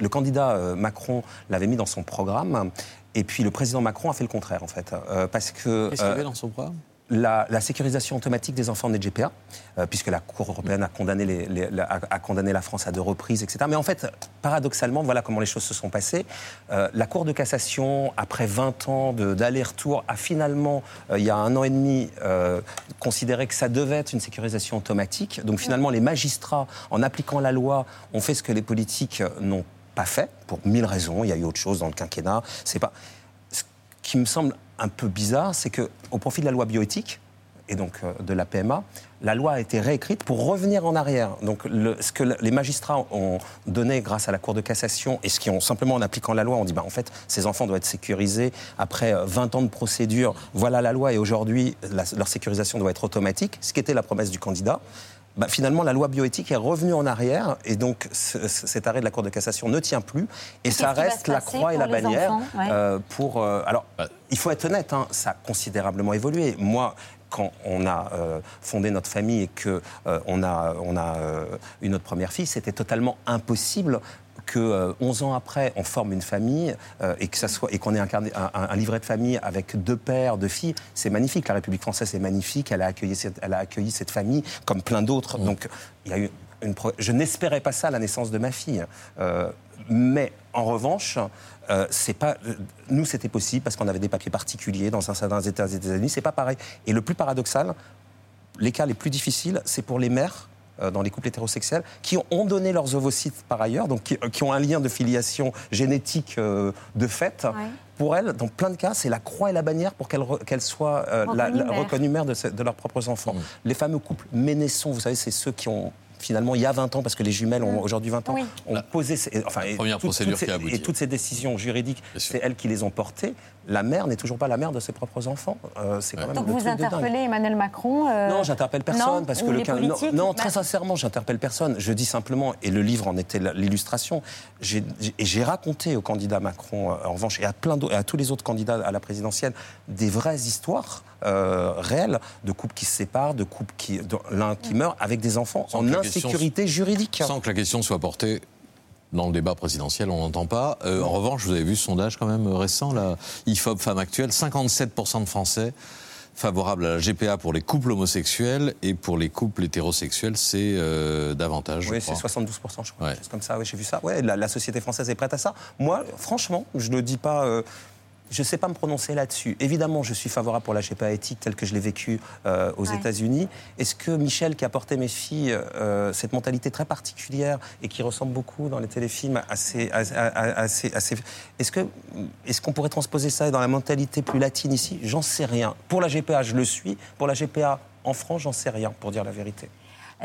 le candidat euh, Macron l'avait mis dans son programme. Et puis le président Macron a fait le contraire, en fait. parce que. Qu'est-ce qu'il avait dans son programme? La, sécurisation automatique des enfants nés de GPA, euh, puisque la Cour européenne a condamné, la, condamné, la France à deux reprises, etc. Mais en fait, paradoxalement, voilà comment les choses se sont passées. Euh, la Cour de cassation, après 20 ans d'aller-retour, a finalement, euh, il y a un an et demi, considéré que ça devait être une sécurisation automatique. Donc finalement, les magistrats, en appliquant la loi, ont fait ce que les politiques n'ont pas fait, pour mille raisons. Il y a eu autre chose dans le quinquennat. C'est pas... Ce qui me semble un peu bizarre, c'est qu'au profit de la loi bioéthique, et donc euh, de la PMA, la loi a été réécrite pour revenir en arrière. Donc ce que les magistrats ont donné grâce à la Cour de cassation et ce qui ont simplement en appliquant la loi, on dit bah, en fait ces enfants doivent être sécurisés après 20 euh, ans de procédure. Voilà la loi et aujourd'hui leur sécurisation doit être automatique, ce qui était la promesse du candidat. Bah, finalement, la loi bioéthique est revenue en arrière et donc cet arrêt de la Cour de cassation ne tient plus et ça reste la croix et la bannière euh, pour. Euh, alors, il faut être honnête, hein, ça a considérablement évolué. Moi, quand on a euh, fondé notre famille et on a, on a eu notre première fille, c'était totalement impossible que 11 euh, ans après, on forme une famille euh, et que ça soit et qu'on ait un, un, livret de famille avec deux pères, deux filles, c'est magnifique. La République française est magnifique. Elle a accueilli cette, elle a accueilli cette famille comme plein d'autres. Mm. Donc il y a eu une pro- je n'espérais pas ça à la naissance de ma fille. Euh, mais en revanche, euh, c'est pas, nous c'était possible parce qu'on avait des papiers particuliers dans un certain États des États-Unis. C'est pas pareil. Et le plus paradoxal, les cas les plus difficiles, c'est pour les mères dans les couples hétérosexuels qui ont donné leurs ovocytes par ailleurs, donc qui, qui ont un lien de filiation génétique euh, de fait. Pour elles, dans plein de cas, c'est la croix et la bannière pour qu'elles soient euh, la- Reconnues la- mères. reconnues mères de, leurs propres enfants. Les fameux couples Ménesson, vous savez, c'est ceux qui ont finalement il y a 20 ans, parce que les jumelles ont aujourd'hui 20 ans, Oui. ont posé ces, enfin, et Première toutes- procédure toutes ces- qui a abouti. Et toutes ces décisions juridiques, c'est elles qui les ont portées. La mère n'est toujours pas la mère de ses propres enfants. Euh, c'est quand même Donc le vous truc de dingue. interpellez Emmanuel Macron euh, Non, j'interpelle personne non parce que le quin- non, Bah, très sincèrement, j'interpelle personne. Je dis simplement, et le livre en était la- l'illustration. j'ai- j'ai- Et j'ai raconté au candidat Macron, euh, en revanche, et à plein d'autres- et à tous les autres candidats à la présidentielle, des vraies histoires euh, réelles de couples qui se séparent, de couples qui l'un qui meurt avec des enfants Sans en question- insécurité juridique. Sans que la question soit portée dans le débat présidentiel, on n'entend pas. Euh, en revanche, vous avez vu ce sondage quand même récent, la IFOP Femmes Actuelles, 57% de Français favorables à la GPA pour les couples homosexuels et pour les couples hétérosexuels, c'est euh, davantage. Oui, c'est crois. 72%, je crois. chose comme ça, oui, j'ai vu ça. Ouais, la, la société française est prête à ça. Moi, franchement, je ne dis pas. euh, je ne sais pas me prononcer là-dessus. Évidemment, je suis favorable pour la GPA éthique telle que je l'ai vécue euh, aux Ouais. États-Unis. Est-ce que Michel, qui a porté mes filles euh, cette mentalité très particulière et qui ressemble beaucoup dans les téléfilms à ces- Est-ce qu'on pourrait transposer ça dans la mentalité plus latine ici? J'en sais rien. Pour la GPA, je le suis. Pour la GPA en France, j'en sais rien, pour dire la vérité.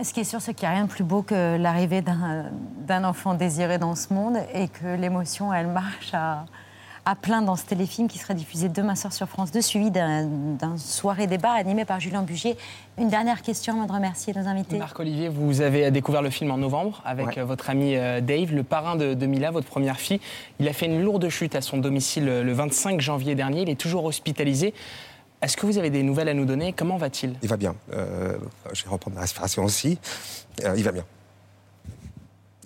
Ce qui est sûr, c'est qu'il n'y a rien de plus beau que l'arrivée d'un d'un enfant désiré dans ce monde et que l'émotion, elle marche à, à plein dans ce téléfilm qui sera diffusé demain soir sur France 2, suivi d'un soirée débat animé par Julien Bugier. Une dernière question avant de remercier nos invités. Marc-Olivier, vous avez découvert le film en novembre avec euh, votre ami euh, Dave, le parrain de, de Mila, votre première fille. Il a fait une lourde chute à son domicile euh, le 25 janvier dernier. Il est toujours hospitalisé. Est-ce que vous avez des nouvelles à nous donner? Comment va-t-il? Il va bien. Euh, je vais reprendre la respiration aussi. Euh, il va bien.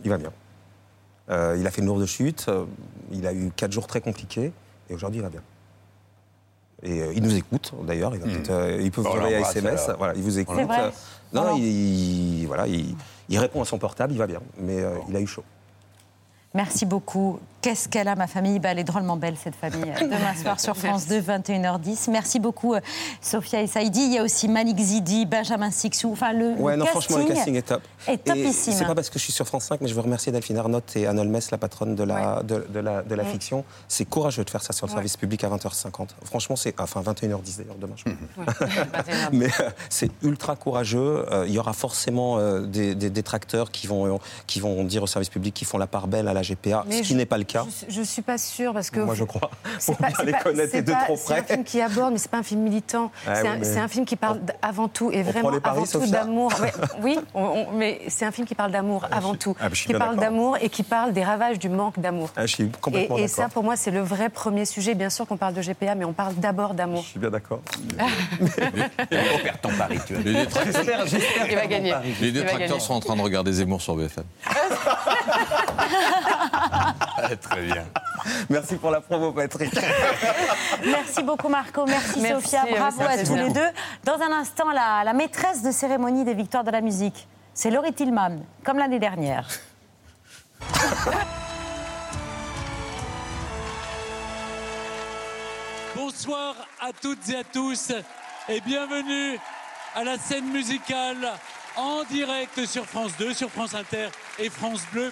Il va bien. Euh, il a fait une lourde chute. euh, il a eu quatre jours très compliqués. Et aujourd'hui, il va bien. Et euh, il nous écoute, d'ailleurs. Il, va peut-être, euh, il peut vous envoyer un SMS. Voilà, il vous écoute. Euh, non, il, il- voilà, il, il répond à son portable, il va bien. Mais euh, il a eu chaud. Merci beaucoup. Qu'est-ce qu'elle a, ma famille? Bah, Elle est drôlement belle, cette famille. Demain soir sur France 2, 21h10. Merci beaucoup, euh, Sophia et Saïdi. Il y a aussi Malik Zidi, Benjamin Sixou. Enfin, le, Ouais, le non, casting franchement, le casting est top. est Et topissime. c'est pas parce que je suis sur France 5, mais je veux remercier Delphine Arnott et Anne Olmes, la patronne de la, de, de la, de la fiction. C'est courageux de faire ça sur le Ouais. service public à 20h50. Franchement, c'est. Enfin, 21h10 d'ailleurs, demain. je- mais euh, c'est ultra courageux. Euh, Il y aura forcément euh, des, des détracteurs qui vont, qui vont dire au service public qu'ils font la part belle à la GPA, Mais ce qui je- n'est pas le cas. Je, je suis pas sûre parce que. Moi, je crois. C'est Pour pas- bien les pas- connaître c'est et de pas- trop C'est un près. film qui aborde, mais c'est pas un film militant. Ah c'est oui, un, mais- c'est un film qui parle avant tout et vraiment les paris, avant tout d'amour. Ouais, oui, on- on- mais c'est un film qui parle d'amour avant tout, ah, qui parle d'amour et qui parle des ravages du manque d'amour. Ah, je suis complètement Et, et ça, pour moi, c'est le vrai premier sujet. Bien sûr qu'on parle de GPA, mais on parle d'abord d'amour. Je suis bien d'accord. On perd ton pari, tu vois. Les Il va gagner. Les détracteurs sont en train de regarder Zemmour sur BFM. Très bien. Merci pour la promo, Patrick. Merci beaucoup Marco, merci, Merci, Sophia, bravo merci à tous les deux. Dans un instant, la, la maîtresse de cérémonie des victoires de la musique, c'est Laurie Tillman, comme l'année dernière. Bonsoir à toutes et à tous et bienvenue à la scène musicale en direct sur France 2, sur France Inter et France Bleu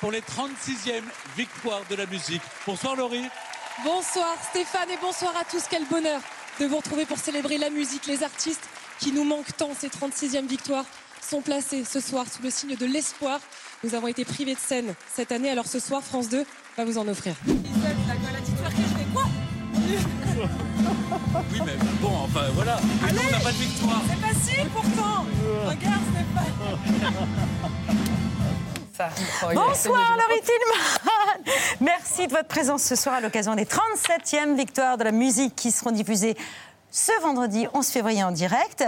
pour les 36e victoires de la musique. Bonsoir Laurie. Bonsoir Stéphane et bonsoir à tous. Quel bonheur de vous retrouver pour célébrer la musique. Les artistes qui nous manquent tant, ces 36e victoires, sont placés ce soir sous le signe de l'espoir. Nous avons été privés de scène cette année, alors ce soir, France 2 va vous en offrir. Oui mais bon, enfin voilà. On n'a pas de victoire. C'est facile pourtant Regarde Bonsoir Laurie Tillman. Merci de votre présence ce soir à l'occasion des 37e victoires de la musique qui seront diffusées ce vendredi 11 février en direct.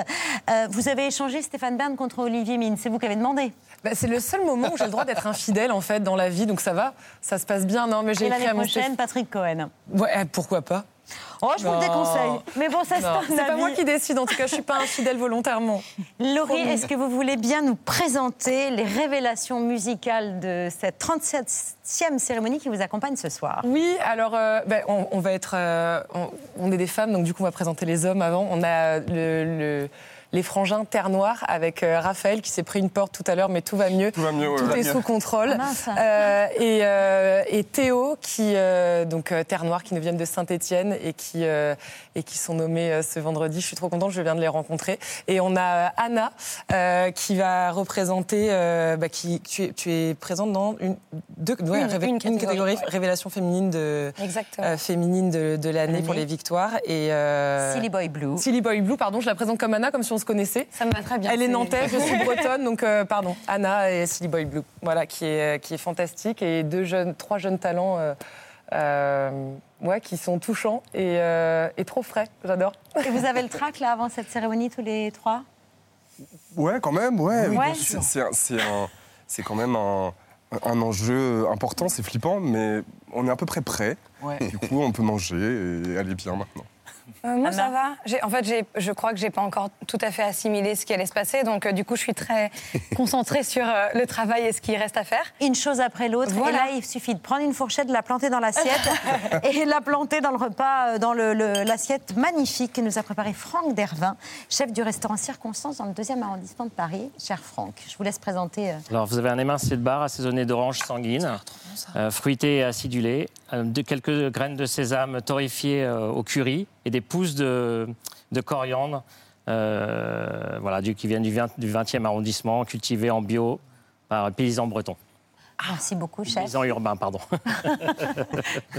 Euh, vous avez échangé Stéphane Bern contre Olivier Mine, c'est vous qui avez demandé. Bah, c'est le seul moment où j'ai le droit d'être infidèle en fait dans la vie, donc ça va, ça se passe bien. Non, mais j'ai écrit à mon prochaine, Patrick Cohen. Ouais, pourquoi pas Oh, je vous le déconseille. Mais bon, ça, c'est un C'est pas moi qui décide, en tout cas, je suis pas infidèle volontairement. Laurie, est-ce que vous voulez bien nous présenter les révélations musicales de cette 37e cérémonie qui vous accompagne ce soir? Oui, alors euh, ben, on, on va être, euh, on, on est des femmes, donc du coup on va présenter les hommes avant. On a le, le- les frangins Terre Noire avec euh, Raphaël qui s'est pris une porte tout à l'heure, mais tout va mieux. Tout, va mieux, ouais, est sous contrôle. Ah. Euh, et, euh, et Théo qui euh, donc euh, Terre Noire qui nous viennent de Saint-Étienne et qui euh, et qui sont nommés euh, ce vendredi. Je suis trop contente, je viens de les rencontrer. Et on a Anna euh, qui va représenter, euh, bah, qui tu es, tu es présente dans une, deux, ouais, Une- catégorie, ouais. révélation féminine de Exactement. euh, féminine de, de l'année pour les victoires et euh, Silly Boy Blue. Silly Boy Blue, pardon, je la présente comme Anna, comme si on se connaissait. Ça me va très bien. Elle est nantaise, je suis bretonne, donc euh, pardon, Anna et Silly Boy Blue, voilà, qui est, qui est fantastique et deux jeunes, trois jeunes talents, euh, euh, ouais, qui sont touchants et, euh, et trop frais, j'adore. Et vous avez le track là avant cette cérémonie tous les trois? Ouais, quand même, ouais. Oui, bien c'est- quand même un, un enjeu important, c'est flippant, mais on est à peu près prêt. Ouais. Du coup, on peut manger et aller bien maintenant. Euh, moi, Anna ça va. En fait, je crois que j'ai pas encore tout à fait assimilé ce qui allait se passer. Donc, euh, du coup, je suis très concentrée sur euh, le travail et ce qui reste à faire. Une chose après l'autre. Voilà. Et là, il suffit de prendre une fourchette, de la planter dans l'assiette et la planter dans le repas, dans le- le- l'assiette magnifique que nous a préparé Franck Dervin, chef du restaurant Circonstance dans le deuxième arrondissement de Paris. Cher Franck, je vous laisse présenter. euh, Alors, vous avez un émincé de bar assaisonné d'orange sanguine, euh, fruité et acidulé, euh, de quelques graines de sésame torréfiées euh, au curry et des pousses de, de coriandre, euh, voilà, du, qui viennent du 20 du 20e arrondissement, cultivées en bio par paysans bretons. Merci beaucoup, chef. Paysans urbains, pardon.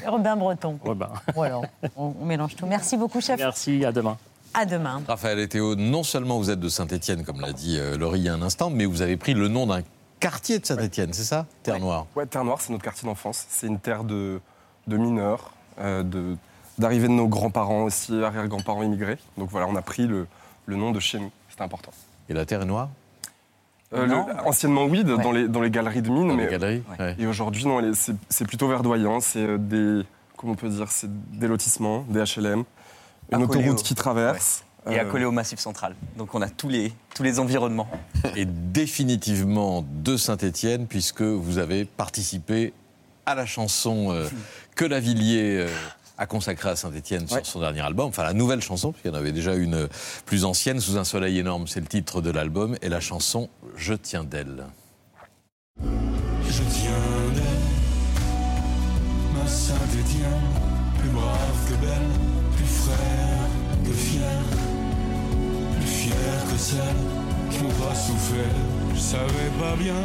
Robin Breton. Urbains. Voilà, on, on mélange tout. Merci beaucoup, chef. Merci, à demain. À demain. Raphaël et Théo, non seulement vous êtes de Saint-Étienne, comme l'a dit euh, Laurie il y a un instant, mais vous avez pris le nom d'un quartier de Saint-Étienne, c'est ça? Terre Noire. Ouais, Terre Noire, c'est notre quartier d'enfance. C'est une terre de, de mineurs, euh, de- d'arrivée de nos grands-parents aussi, arrière-grands-parents immigrés. Donc voilà, on a pris le, le nom de chez nous. C'était important. Et la terre est noire? Euh, le- anciennement, oui, de- Ouais. dans, les, dans les galeries de mines. Dans mais, les galeries, ouais. Et aujourd'hui, non, c'est c'est plutôt verdoyant. C'est euh, des, comment on peut dire, c'est des lotissements, des HLM, une autoroute au- qui traverse. Et Euh, accolé au Massif Central. Donc on a tous les, tous les environnements. Et définitivement de Saint-Étienne, puisque vous avez participé à la chanson euh, que Lavillier euh, a consacrée à Saint-Étienne sur son dernier album, enfin la nouvelle chanson, puisqu'il y en avait déjà une euh, plus ancienne, Sous un soleil énorme, c'est le titre de l'album, et la chanson Je tiens d'elle. Je tiens d'elle, ma Saint-Étienne, plus brave que belle, plus frère que fier, plus fier que celle qui n'ont pas souffert. Je savais pas bien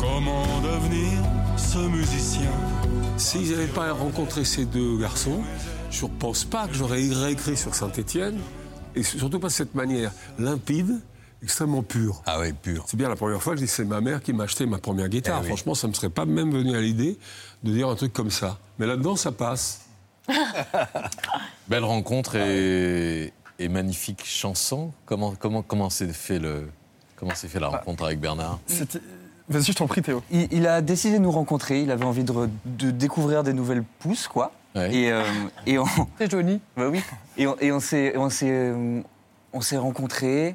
comment devenir ce musicien. S'ils n'avaient pas rencontré ces deux garçons, je ne pense pas que j'aurais réécrit sur Saint-Étienne, et surtout pas de cette manière limpide, extrêmement pure. Ah oui, pure. C'est bien la première fois que je dis c'est ma mère qui m'a acheté ma première guitare. Eh oui. Franchement, ça ne me serait pas même venu à l'idée de dire un truc comme ça. Mais là-dedans, ça passe. Belle rencontre et, et magnifique chanson. Comment, comment, comment s'est fait, le, comment s'est fait la rencontre avec Bernard? Vas-y, je t'en prie, Théo. Il, il a décidé de nous rencontrer, il avait envie de, découvrir des nouvelles pousses, quoi. Et, euh, et on... C'est joli. Bah oui. Et on, et on s'est, on s'est, euh, on s'est rencontrés.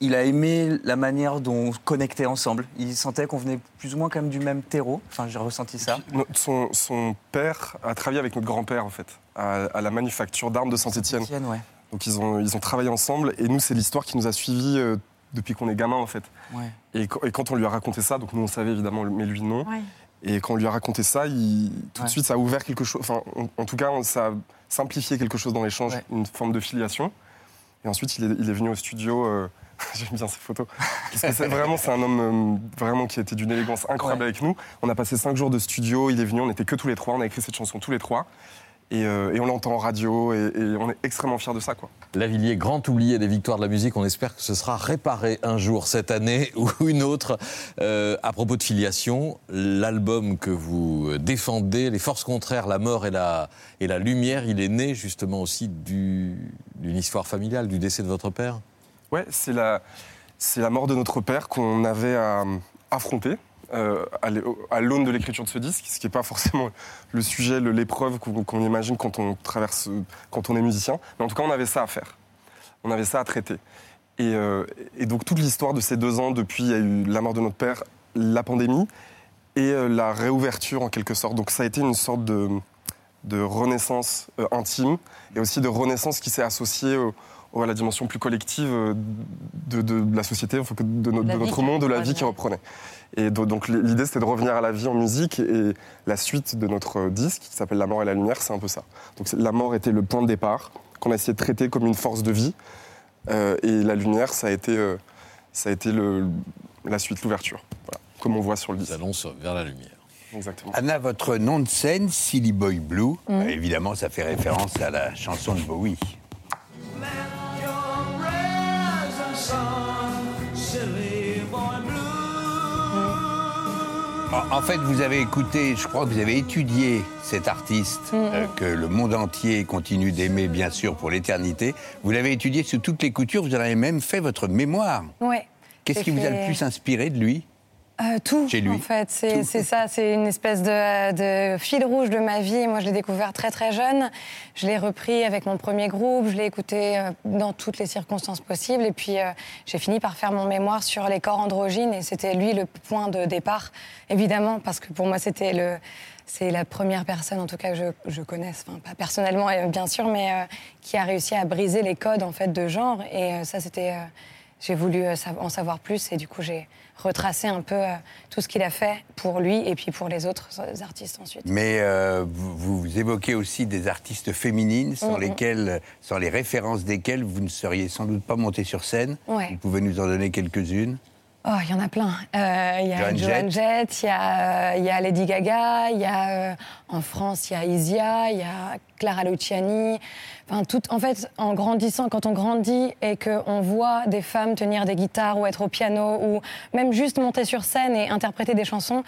Il a aimé la manière dont on connectait ensemble. Il sentait qu'on venait plus ou moins quand même du même terreau. Enfin, j'ai ressenti ça. Son, son père a travaillé avec notre grand-père, en fait, à, à la manufacture d'armes de Saint-Étienne. Saint-Étienne, ouais. Donc ils ont, ils ont travaillé ensemble, et nous, c'est l'histoire qui nous a suivis euh, depuis qu'on est gamin, en fait. Ouais. Et, quand- et quand on lui a raconté ça, donc nous, on savait évidemment, mais lui, non. Et quand on lui a raconté ça, il- tout Ouais. de suite, ça a ouvert quelque chose. Enfin, en, en tout cas, ça a simplifié quelque chose dans l'échange, une forme de filiation. Et ensuite, il est, il est venu au studio. euh, J'aime bien ces photos. Parce que c'est vraiment, c'est un homme euh, vraiment qui était d'une élégance incroyable avec nous. On a passé cinq jours de studio. Il est venu. On n'était que tous les trois. On a écrit cette chanson tous les trois. Et, euh, et on l'entend en radio. Et, et on est extrêmement fiers de ça, quoi. Lavillier, grand oublié des victoires de la musique. On espère que ce sera réparé un jour cette année ou une autre. Euh, à propos de filiation, l'album que vous défendez, Les Forces contraires, la mort et la, et la lumière, il est né justement aussi du- d'une histoire familiale, du décès de votre père? Ouais, c'est la, c'est la mort de notre père qu'on avait à affronter euh, à l'aune de l'écriture de ce disque, ce qui n'est pas forcément le sujet, l'épreuve qu'on imagine quand on traverse, quand on est musicien. Mais en tout cas, on avait ça à faire. On avait ça à traiter. Et, euh, et donc toute l'histoire de ces deux ans, depuis il y a eu la mort de notre père, la pandémie et euh, la réouverture en quelque sorte. Donc ça a été une sorte de, de renaissance intime et aussi de renaissance qui s'est associée au- à la dimension plus collective de, de la société, de, notre monde, de la vie qui reprenait. Et do- donc l'idée c'était de revenir à la vie en musique et la suite de notre disque qui s'appelle La mort et la lumière, c'est un peu ça. Donc la mort était le point de départ qu'on a essayé de traiter comme une force de vie euh, et la lumière ça a été, euh, ça a été le- la suite, l'ouverture, voilà, comme on voit sur le disque. Nous allons vers la lumière. Exactement. Anna, votre nom de scène, Silly Boy Blue, Mhm. euh, évidemment, ça fait référence à la chanson de Bowie. En, en fait, vous avez écouté, je crois que vous avez étudié cet artiste euh, que le monde entier continue d'aimer, bien sûr, pour l'éternité. Vous l'avez étudié sous toutes les coutures, vous en avez même fait votre mémoire. Ouais. Qu'est-ce qui vous a le plus inspiré de lui? Euh, tout, Chez lui. en fait. C'est ça, c'est une espèce de, de fil rouge de ma vie. Moi, je l'ai découvert très, très jeune. Je l'ai repris avec mon premier groupe. Je l'ai écouté euh, dans toutes les circonstances possibles. Et puis, euh, j'ai fini par faire mon mémoire sur les corps androgynes. Et c'était lui le point de départ, évidemment, parce que pour moi, c'était le... C'est la première personne, en tout cas, que je, je connaisse, enfin, pas personnellement, bien sûr, mais euh, qui a réussi à briser les codes, en fait, de genre. Et ça, c'était... j'ai voulu en savoir plus et du coup j'ai retracé un peu euh, tout ce qu'il a fait pour lui et puis pour les autres euh, artistes ensuite. Mais euh, vous, vous évoquez aussi des artistes féminines sans Mhm. lesquelles, sans les références desquelles vous ne seriez sans doute pas monté sur scène. Ouais. Vous pouvez nous en donner quelques-unes. Oh, il y en a plein. Euh, Il y a Joan Joan Jett, il y, a, euh, il y a Lady Gaga, il y a euh, en France, il y a Isia, il y a Clara Luciani. Enfin, tout, en fait, en grandissant, quand on grandit et qu'on voit des femmes tenir des guitares ou être au piano ou même juste monter sur scène et interpréter des chansons,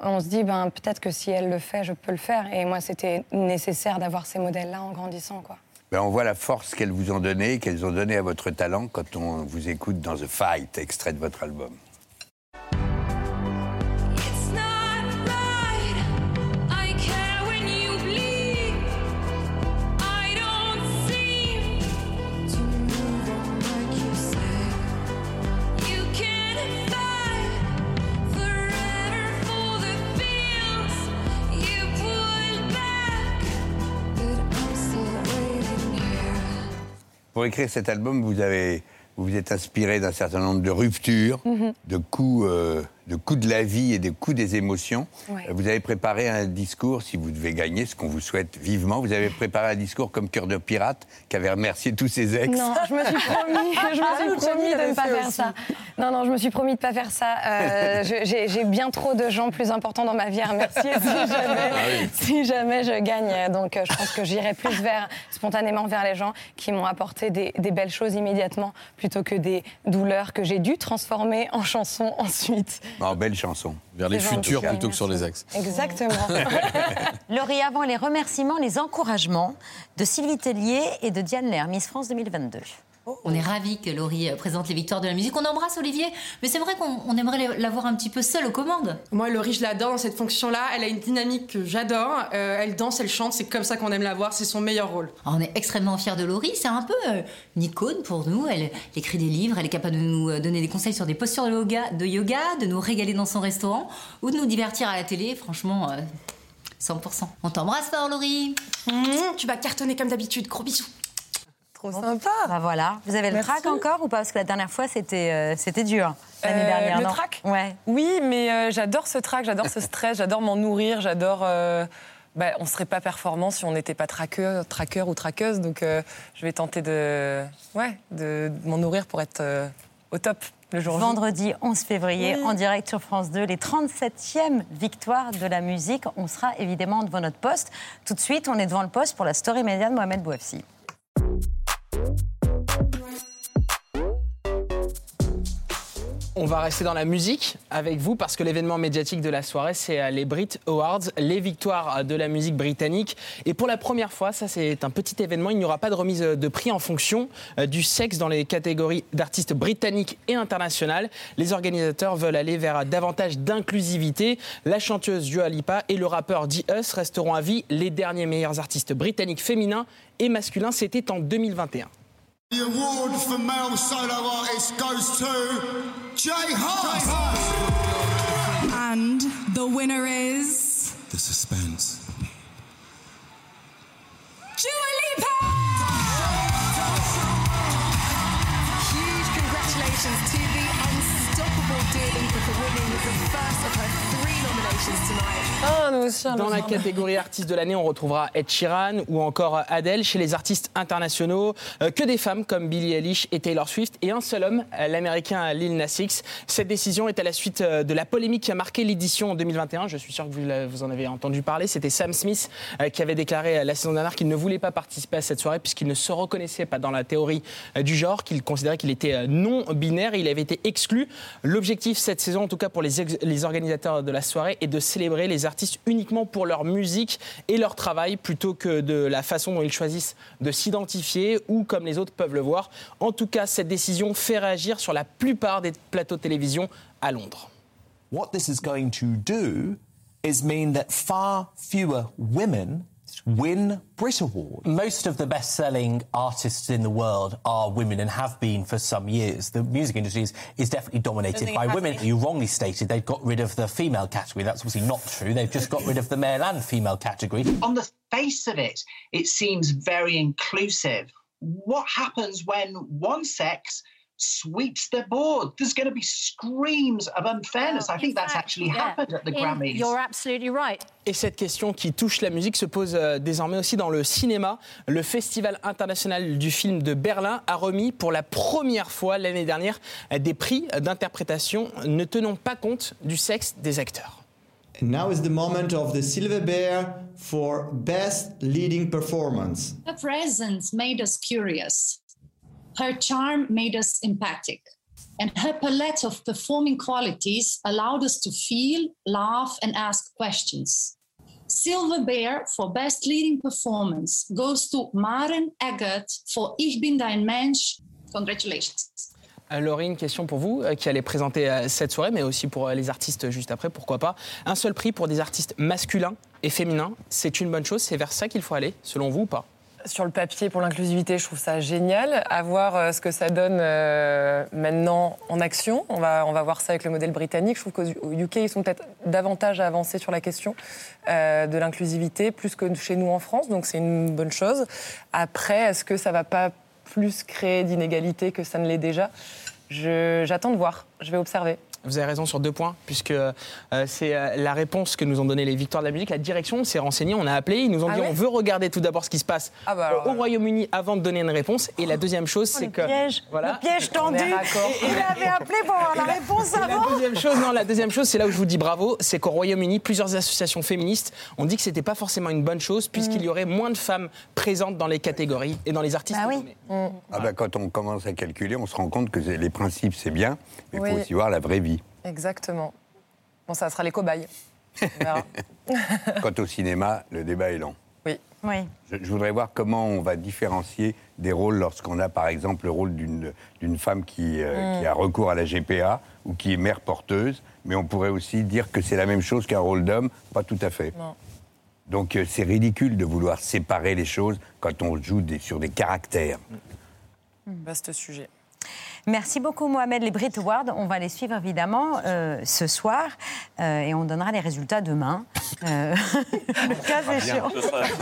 on se dit ben, peut-être que si elle le fait, je peux le faire. Et moi, c'était nécessaire d'avoir ces modèles-là en grandissant. Quoi. Ben, on voit la force qu'elles vous ont donnée, qu'elles ont donnée à votre talent quand on vous écoute dans The Fight, extrait de votre album. Pour écrire cet album, vous avez vous vous êtes inspiré d'un certain nombre de ruptures, Mhm. de coups, euh, de coups de la vie et de coups des émotions. Ouais. Euh, Vous avez préparé un discours, si vous devez gagner, ce qu'on vous souhaite vivement, vous avez préparé un discours comme cœur de pirate, qui avait remercié tous ses ex. Non, je me suis promis, je me suis Luciani promis de ne pas faire aussi. ça. Non, non, je me suis promis de ne pas faire ça. Euh, J'ai bien trop de gens plus importants dans ma vie à remercier si jamais, Ah si jamais je gagne. Donc, euh, je pense que j'irai plus vers, spontanément vers les gens qui m'ont apporté des, des belles choses immédiatement, plutôt que des douleurs que j'ai dû transformer en chansons ensuite. En belle chanson. Vers les futurs merci. plutôt que sur les ex. Exactement. Laurie, avant les remerciements, les encouragements de Sylvie Tellier et de Diane Lair, Miss France 2022. On est ravis que Laurie euh, présente les victoires de la musique. On embrasse Olivier, mais c'est vrai qu'on on aimerait la voir un petit peu seule aux commandes. Moi, Laurie, je l'adore dans cette fonction-là. Elle a une dynamique que j'adore. Euh, elle danse, elle chante. C'est comme ça qu'on aime la voir. C'est son meilleur rôle. On est extrêmement fiers de Laurie. C'est un peu euh, une icône pour nous. Elle, elle écrit des livres. Elle est capable de nous euh, donner des conseils sur des postures de yoga, de, yoga, de nous régaler dans son restaurant ou de nous divertir à la télé. Franchement, euh, 100%. On t'embrasse fort, Laurie. tu vas cartonner comme d'habitude. Gros bisous. Trop sympa. Bah voilà. Vous avez le Merci. trac encore ou pas? Parce que la dernière fois, c'était euh, c'était dur. L'année Euh, dernière, le non? trac? Ouais. Oui, mais euh, j'adore ce trac, j'adore ce stress, j'adore m'en nourrir, j'adore. bah, on serait pas performant si on n'était pas traqueur, traqueur ou traqueuse, donc je vais tenter de, ouais, de, de m'en nourrir pour être au top le jour. Vendredi 11 février, Oui. en direct sur France 2, les 37e victoires de la musique. On sera évidemment devant notre poste. Tout de suite, on est devant le poste pour la story média de Mohamed Bouafsi. On va rester dans la musique avec vous parce que l'événement médiatique de la soirée, c'est euh, les Brit Awards, les victoires de la musique britannique. Et pour la première fois, ça c'est un petit événement, il n'y aura pas de remise de prix en fonction euh, du sexe dans les catégories d'artistes britanniques et internationales. Les organisateurs veulent aller vers davantage d'inclusivité. La chanteuse Dua Lipa et le rappeur D.Us resteront à vie les derniers meilleurs artistes britanniques féminins et masculins. C'était en 2021. The award for male solo artist goes to Jay Hart. And the winner is. The suspense. Dua Lipa! Huge congratulations to the unstoppable Dua Lipa for winning the first of her three nominations tonight. Ah, nous aussi, Dans la catégorie artiste de l'année, on retrouvera Ed Sheeran ou encore Adele. Chez les artistes internationaux, euh, que des femmes comme Billie Eilish et Taylor Swift et un seul homme, l'américain Lil Nas X. Cette décision est à la suite euh, de la polémique qui a marqué l'édition en 2021. Je suis sûr que vous, en avez entendu parler. C'était Sam Smith euh, qui avait déclaré la saison dernière qu'il ne voulait pas participer à cette soirée puisqu'il ne se reconnaissait pas dans la théorie du genre, qu'il considérait qu'il était non binaire. Il avait été exclu. L'objectif cette saison, en tout cas pour les organisateurs de la soirée, est de célébrer les artistes uniquement pour leur musique et leur travail plutôt que de la façon dont ils choisissent de s'identifier ou comme les autres peuvent le voir. En tout cas, cette décision fait réagir sur la plupart des plateaux de télévision à Londres. What this is going to do is mean that far fewer women win Brit Award. Most of the best selling artists in the world are women and have been for some years. The music industry is, is definitely dominated by women. been. You wrongly stated they've got rid of the female category. That's obviously not true. They've just got rid of the male and female category. On the face of it, it seems very inclusive. What happens when one sex sweeps the board? There's going to be screams of unfairness. I think that's actually happened at the Grammys. You're absolutely right. Et cette question qui touche la musique se pose euh, désormais aussi dans le cinéma. Le Festival international du film de Berlin a remis pour la première fois l'année dernière euh, des prix d'interprétation ne tenant pas compte du sexe des acteurs. Now is the moment of the Silver Bear for Best Leading Performance. Her presence made us curious. Her charm made us empathic. And her palette of performing qualities allowed us to feel, laugh, and ask questions. Silver Bear for Best Leading Performance goes to Maren Eggert for Ich bin dein Mensch. Congratulations. Euh, Laurie, une question pour vous euh, qui allait présenter euh, cette soirée, mais aussi pour les artistes juste après, pourquoi pas. Un seul prix pour des artistes masculins et féminins, c'est une bonne chose, c'est vers ça qu'il faut aller, selon vous ou pas? Sur le papier, pour l'inclusivité, je trouve ça génial. À voir euh, ce que ça donne euh, maintenant en action. On va, on va voir ça avec le modèle britannique. Je trouve qu'au UK, ils sont peut-être davantage avancés sur la question euh, de l'inclusivité, plus que chez nous en France. Donc c'est une bonne chose. Après, est-ce que ça va pas plus créer d'inégalités que ça ne l'est déjà? J'attends de voir. Je vais observer. Vous avez raison sur deux points, puisque euh, c'est euh, la réponse que nous ont donné les victoires de la musique. La direction s'est renseignée, on a appelé, ils nous ont Ah dit ouais on veut regarder tout d'abord ce qui se passe Ah bah alors, au Royaume-Uni avant de donner une réponse. Et la deuxième chose, c'est que. Piège, Voilà. le piège tendu. Il avait appelé pour avoir la réponse avant. La deuxième chose, non, la deuxième chose, c'est là où je vous dis bravo, c'est qu'au Royaume-Uni, plusieurs associations féministes ont dit que c'était pas forcément une bonne chose, puisqu'il y aurait moins de femmes présentes dans les catégories et dans les artistes. nommés. Ah bah, quand on commence à calculer, on se rend compte que les principes, c'est bien, mais il Oui. faut aussi voir la vraie vie. Exactement. Bon, ça sera les cobayes. Quant au cinéma, le débat est long. Oui. Oui. Je, je voudrais voir comment on va différencier des rôles lorsqu'on a, par exemple, le rôle d'une d'une femme qui, euh, Mm. qui a recours à la GPA ou qui est mère porteuse, mais on pourrait aussi dire que c'est la même chose qu'un rôle d'homme, pas tout à fait. Non. Donc euh, c'est ridicule de vouloir séparer les choses quand on joue des- sur des caractères. Vaste sujet. Merci beaucoup Mohamed. Les Brit Awards, on va les suivre évidemment euh, ce soir euh, et on donnera les résultats demain. Euh, le cas échéant.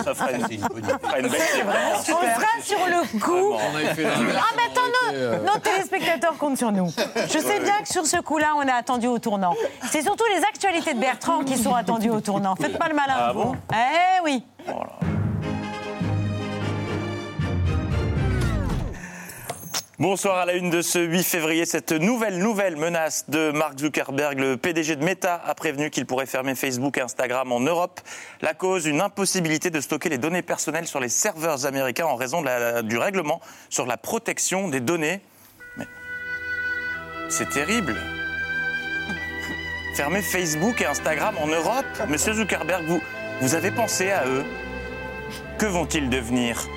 Ça fera une, fera belle. On sera sur le coup. Ah, mais attends, nos, nos téléspectateurs comptent sur nous. Je sais bien que sur ce coup-là, on est attendu au tournant. C'est surtout les actualités de Bertrand qui sont attendues au tournant. Faites pas le malin. Ah bon Eh oui. Bonsoir à la une de ce 8 février. Cette nouvelle, nouvelle menace de Mark Zuckerberg, le PDG de Meta, a prévenu qu'il pourrait fermer Facebook et Instagram en Europe. La cause, une impossibilité de stocker les données personnelles sur les serveurs américains en raison du règlement sur la protection des données. Mais c'est terrible. fermer Facebook et Instagram en Europe. Monsieur Zuckerberg, vous, vous avez pensé à eux Que vont-ils devenir?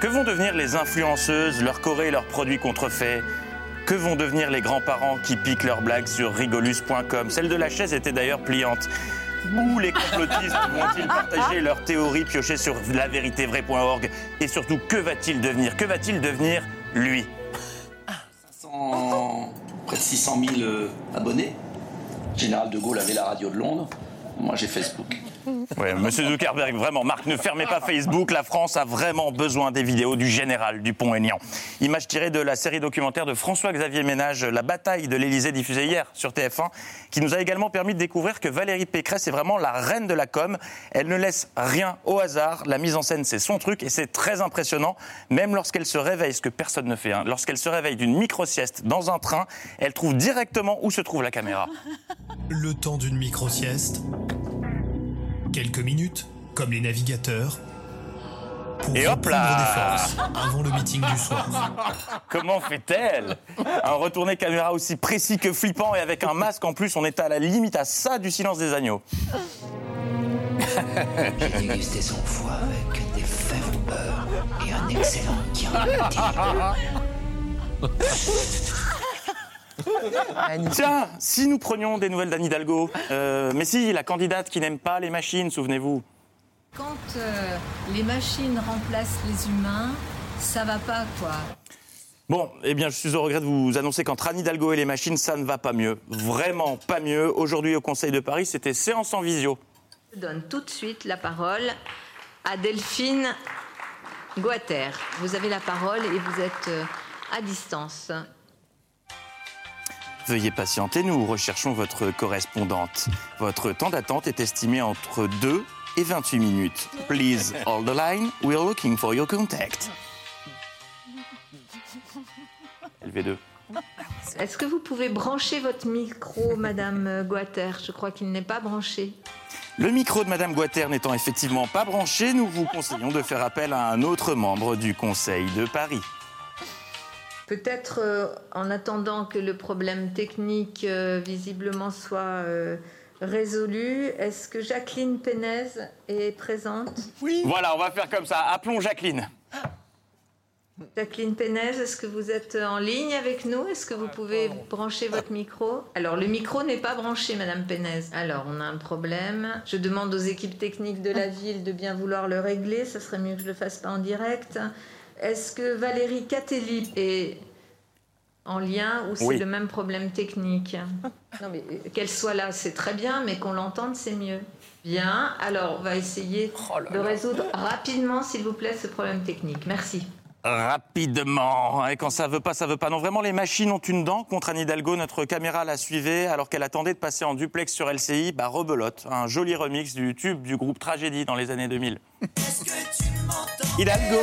Que vont devenir les influenceuses, leurs chorés, leurs produits contrefaits? Que vont devenir les grands-parents qui piquent leurs blagues sur rigolus.com Celle de la chaise était d'ailleurs pliante. Où les complotistes vont-ils partager leurs théories piochées sur lavéritévraie.org Et surtout, que va-t-il devenir? Que va-t-il devenir, lui? Sans près de 600 000 euh, abonnés. Général de Gaulle avait la radio de Londres. Moi, j'ai Facebook. Ouais, Monsieur Zuckerberg, vraiment, Marc, ne fermez pas Facebook. La France a vraiment besoin des vidéos du général Dupont-Aignan. Image tirée de la série documentaire de François-Xavier Ménage, La bataille de l'Élysée, diffusée hier sur TF1, qui nous a également permis de découvrir que Valérie Pécresse est vraiment la reine de la com. Elle ne laisse rien au hasard. La mise en scène, c'est son truc et c'est très impressionnant. Même lorsqu'elle se réveille, ce que personne ne fait, hein, lorsqu'elle se réveille d'une micro-sieste dans un train, elle trouve directement où se trouve la caméra. Le temps d'une micro-sieste. Quelques minutes, comme les navigateurs. Pour Et hop là reprendre des forces avant le meeting du soir. Comment fait-elle Un retourné caméra aussi précis que flippant et avec un masque en plus, on est à la limite à ça du silence des agneaux. J'ai dégusté son foie avec des fèves au beurre et un excellent. Tiens, si nous prenions des nouvelles d'Anne Hidalgo, euh, mais si, la candidate qui n'aime pas les machines, souvenez-vous. Quand euh, les machines remplacent les humains, ça va pas, quoi. Bon, eh bien, je suis au regret de vous annoncer qu'entre Anne Hidalgo et les machines, ça ne va pas mieux. Vraiment pas mieux. Aujourd'hui, au Conseil de Paris, c'était séance en visio. Je donne tout de suite la parole à Delphine Guater. Vous avez la parole et vous êtes euh, à distance. Veuillez patienter, nous recherchons votre correspondante. Votre temps d'attente est estimé entre 2 et 28 minutes. Please hold the line, we are looking for your contact. LV2. Est-ce que vous pouvez brancher votre micro, Madame Guater? Je crois qu'il n'est pas branché. Le micro de Madame Guater n'étant effectivement pas branché, nous vous conseillons de faire appel à un autre membre du Conseil de Paris. Peut-être euh, en attendant que le problème technique euh, visiblement soit euh, résolu, est-ce que Jacqueline Pénez est présente? Oui. Voilà, on va faire comme ça. Appelons Jacqueline. Jacqueline Pénez, est-ce que vous êtes en ligne avec nous? Est-ce que vous pouvez brancher votre micro? Alors, le micro n'est pas branché, Madame Pénez. Alors, on a un problème. Je demande aux équipes techniques de la ville de bien vouloir le régler. Ça serait mieux que je le fasse pas en direct. Est-ce que Valérie Catelli est en lien ou c'est Oui. le même problème technique? Non, mais euh, qu'elle soit là, c'est très bien, mais qu'on l'entende, c'est mieux. Bien, alors on va essayer de résoudre rapidement, s'il vous plaît, ce problème technique. Merci. Rapidement. Et quand ça veut pas, ça veut pas. Non, vraiment, les machines ont une dent contre Anne Hidalgo. Notre caméra la suivait alors qu'elle attendait de passer en duplex sur LCI. Bah, rebelote. Un joli remix du tube du groupe Tragédie dans les années 2000. Hidalgo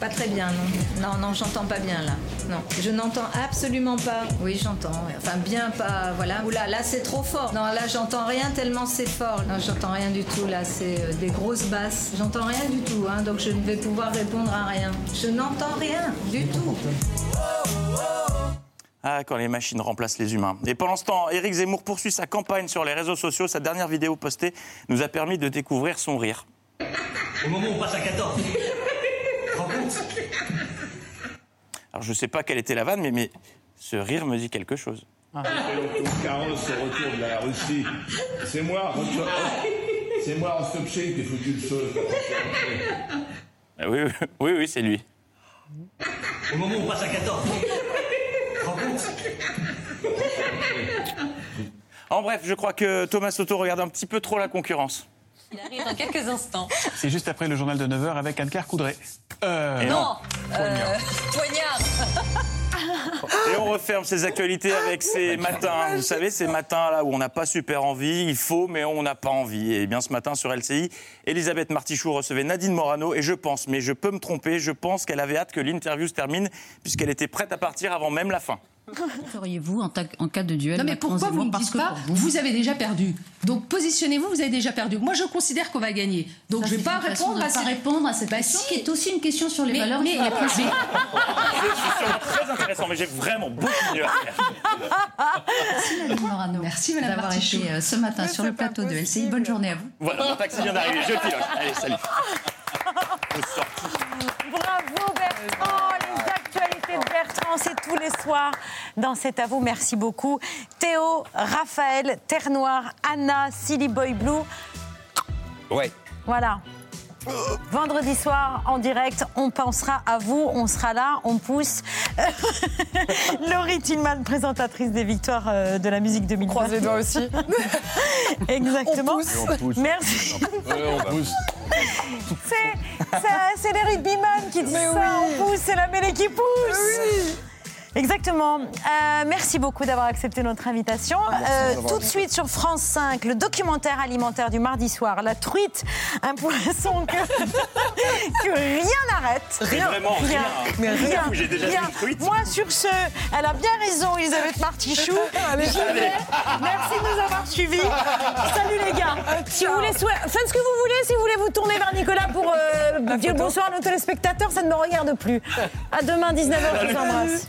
Pas très bien, non. Non, non, j'entends pas bien là. Non, je n'entends absolument pas. Oui, j'entends. Enfin, bien pas. Voilà. Oula, là c'est trop fort. Non, là j'entends rien tellement c'est fort. Non, j'entends rien du tout. Là, c'est euh, des grosses basses. J'entends rien du tout, hein, donc je ne vais pouvoir répondre à rien. Je n'entends rien du tout. Ah, quand les machines remplacent les humains. Et pendant ce temps, Éric Zemmour poursuit sa campagne sur les réseaux sociaux. Sa dernière vidéo postée nous a permis de découvrir son rire. Au moment où on passe à 14. Alors, je sais pas quelle était la vanne, mais, mais ce rire me dit quelque chose. Carrosse au retour de la Russie. C'est moi, c'est moi, Rostopchin, qui ai foutu le feu. Ah Oui, oui, oui, oui, c'est lui. Au moment où on passe à 14. Tu te rends compte En bref, je crois que Thomas Soto regarde un petit peu trop la concurrence. Il arrive dans quelques instants. C'est juste après le journal de 9h avec Anne-Claire Coudray. Euh, Et non. euh, poignard. Et on referme ces actualités avec ces matins. Vous savez, ces matins là où on n'a pas super envie, il faut, mais on n'a pas envie. Et bien ce matin sur LCI, Elisabeth Martichoux recevait Nadine Morano et je pense, mais je peux me tromper, je pense qu'elle avait hâte que l'interview se termine puisqu'elle était prête à partir avant même la fin. Feriez-vous en, en cas de duel Non mais pourquoi vous ne dites pas vous- vous avez déjà perdu Donc positionnez-vous, vous avez déjà perdu. Moi je considère qu'on va gagner. Donc Ça, je vais c'est pas répondre à pas cette répondre à cette Bah question si. qui est aussi une question sur les Mais- valeurs mais- mais- suis très intéressant, mais j'ai vraiment beaucoup mieux à faire. Merci Morano Merci, Madame d'avoir été euh, ce matin sur le plateau de LCI. Bonne journée à vous. Voilà, mon taxi vient d'arriver, je pilote. Allez, salut. Bravo Bertrand, les actualités de Bertrand, c'est tous les soirs dans C'est à vous. Merci beaucoup. Théo, Raphaël, Terre Noire, Anna, Silly Boy Blue. Ouais. Voilà. Vendredi soir, en direct, on pensera à vous, on sera là, on pousse. Laurie Tillman, présentatrice des victoires euh, de la musique 2020. croise les doigts aussi. Exactement. On pousse. On pousse. Merci. Ouais, on pousse. C'est les rugbyman qui disent Mais ça, oui. on pousse, c'est la mêlée qui pousse. Exactement. Euh, merci beaucoup d'avoir accepté notre invitation. Euh, tout de suite sur France 5, le documentaire alimentaire du mardi soir, la truite, un poisson que, que rien n'arrête. Vraiment, rien. Mais rien. J'ai déjà rien. vu une truite. Moi, sur ce, elle a bien raison, Elisabeth Martichoux. Allez, vais. Merci de nous avoir suivis. Salut les gars. Si vous voulez, faites ce que vous voulez. Si vous voulez vous tourner vers Nicolas pour euh, dire bonsoir à nos téléspectateurs, ça ne me regarde plus. À demain, 19h, je vous embrasse.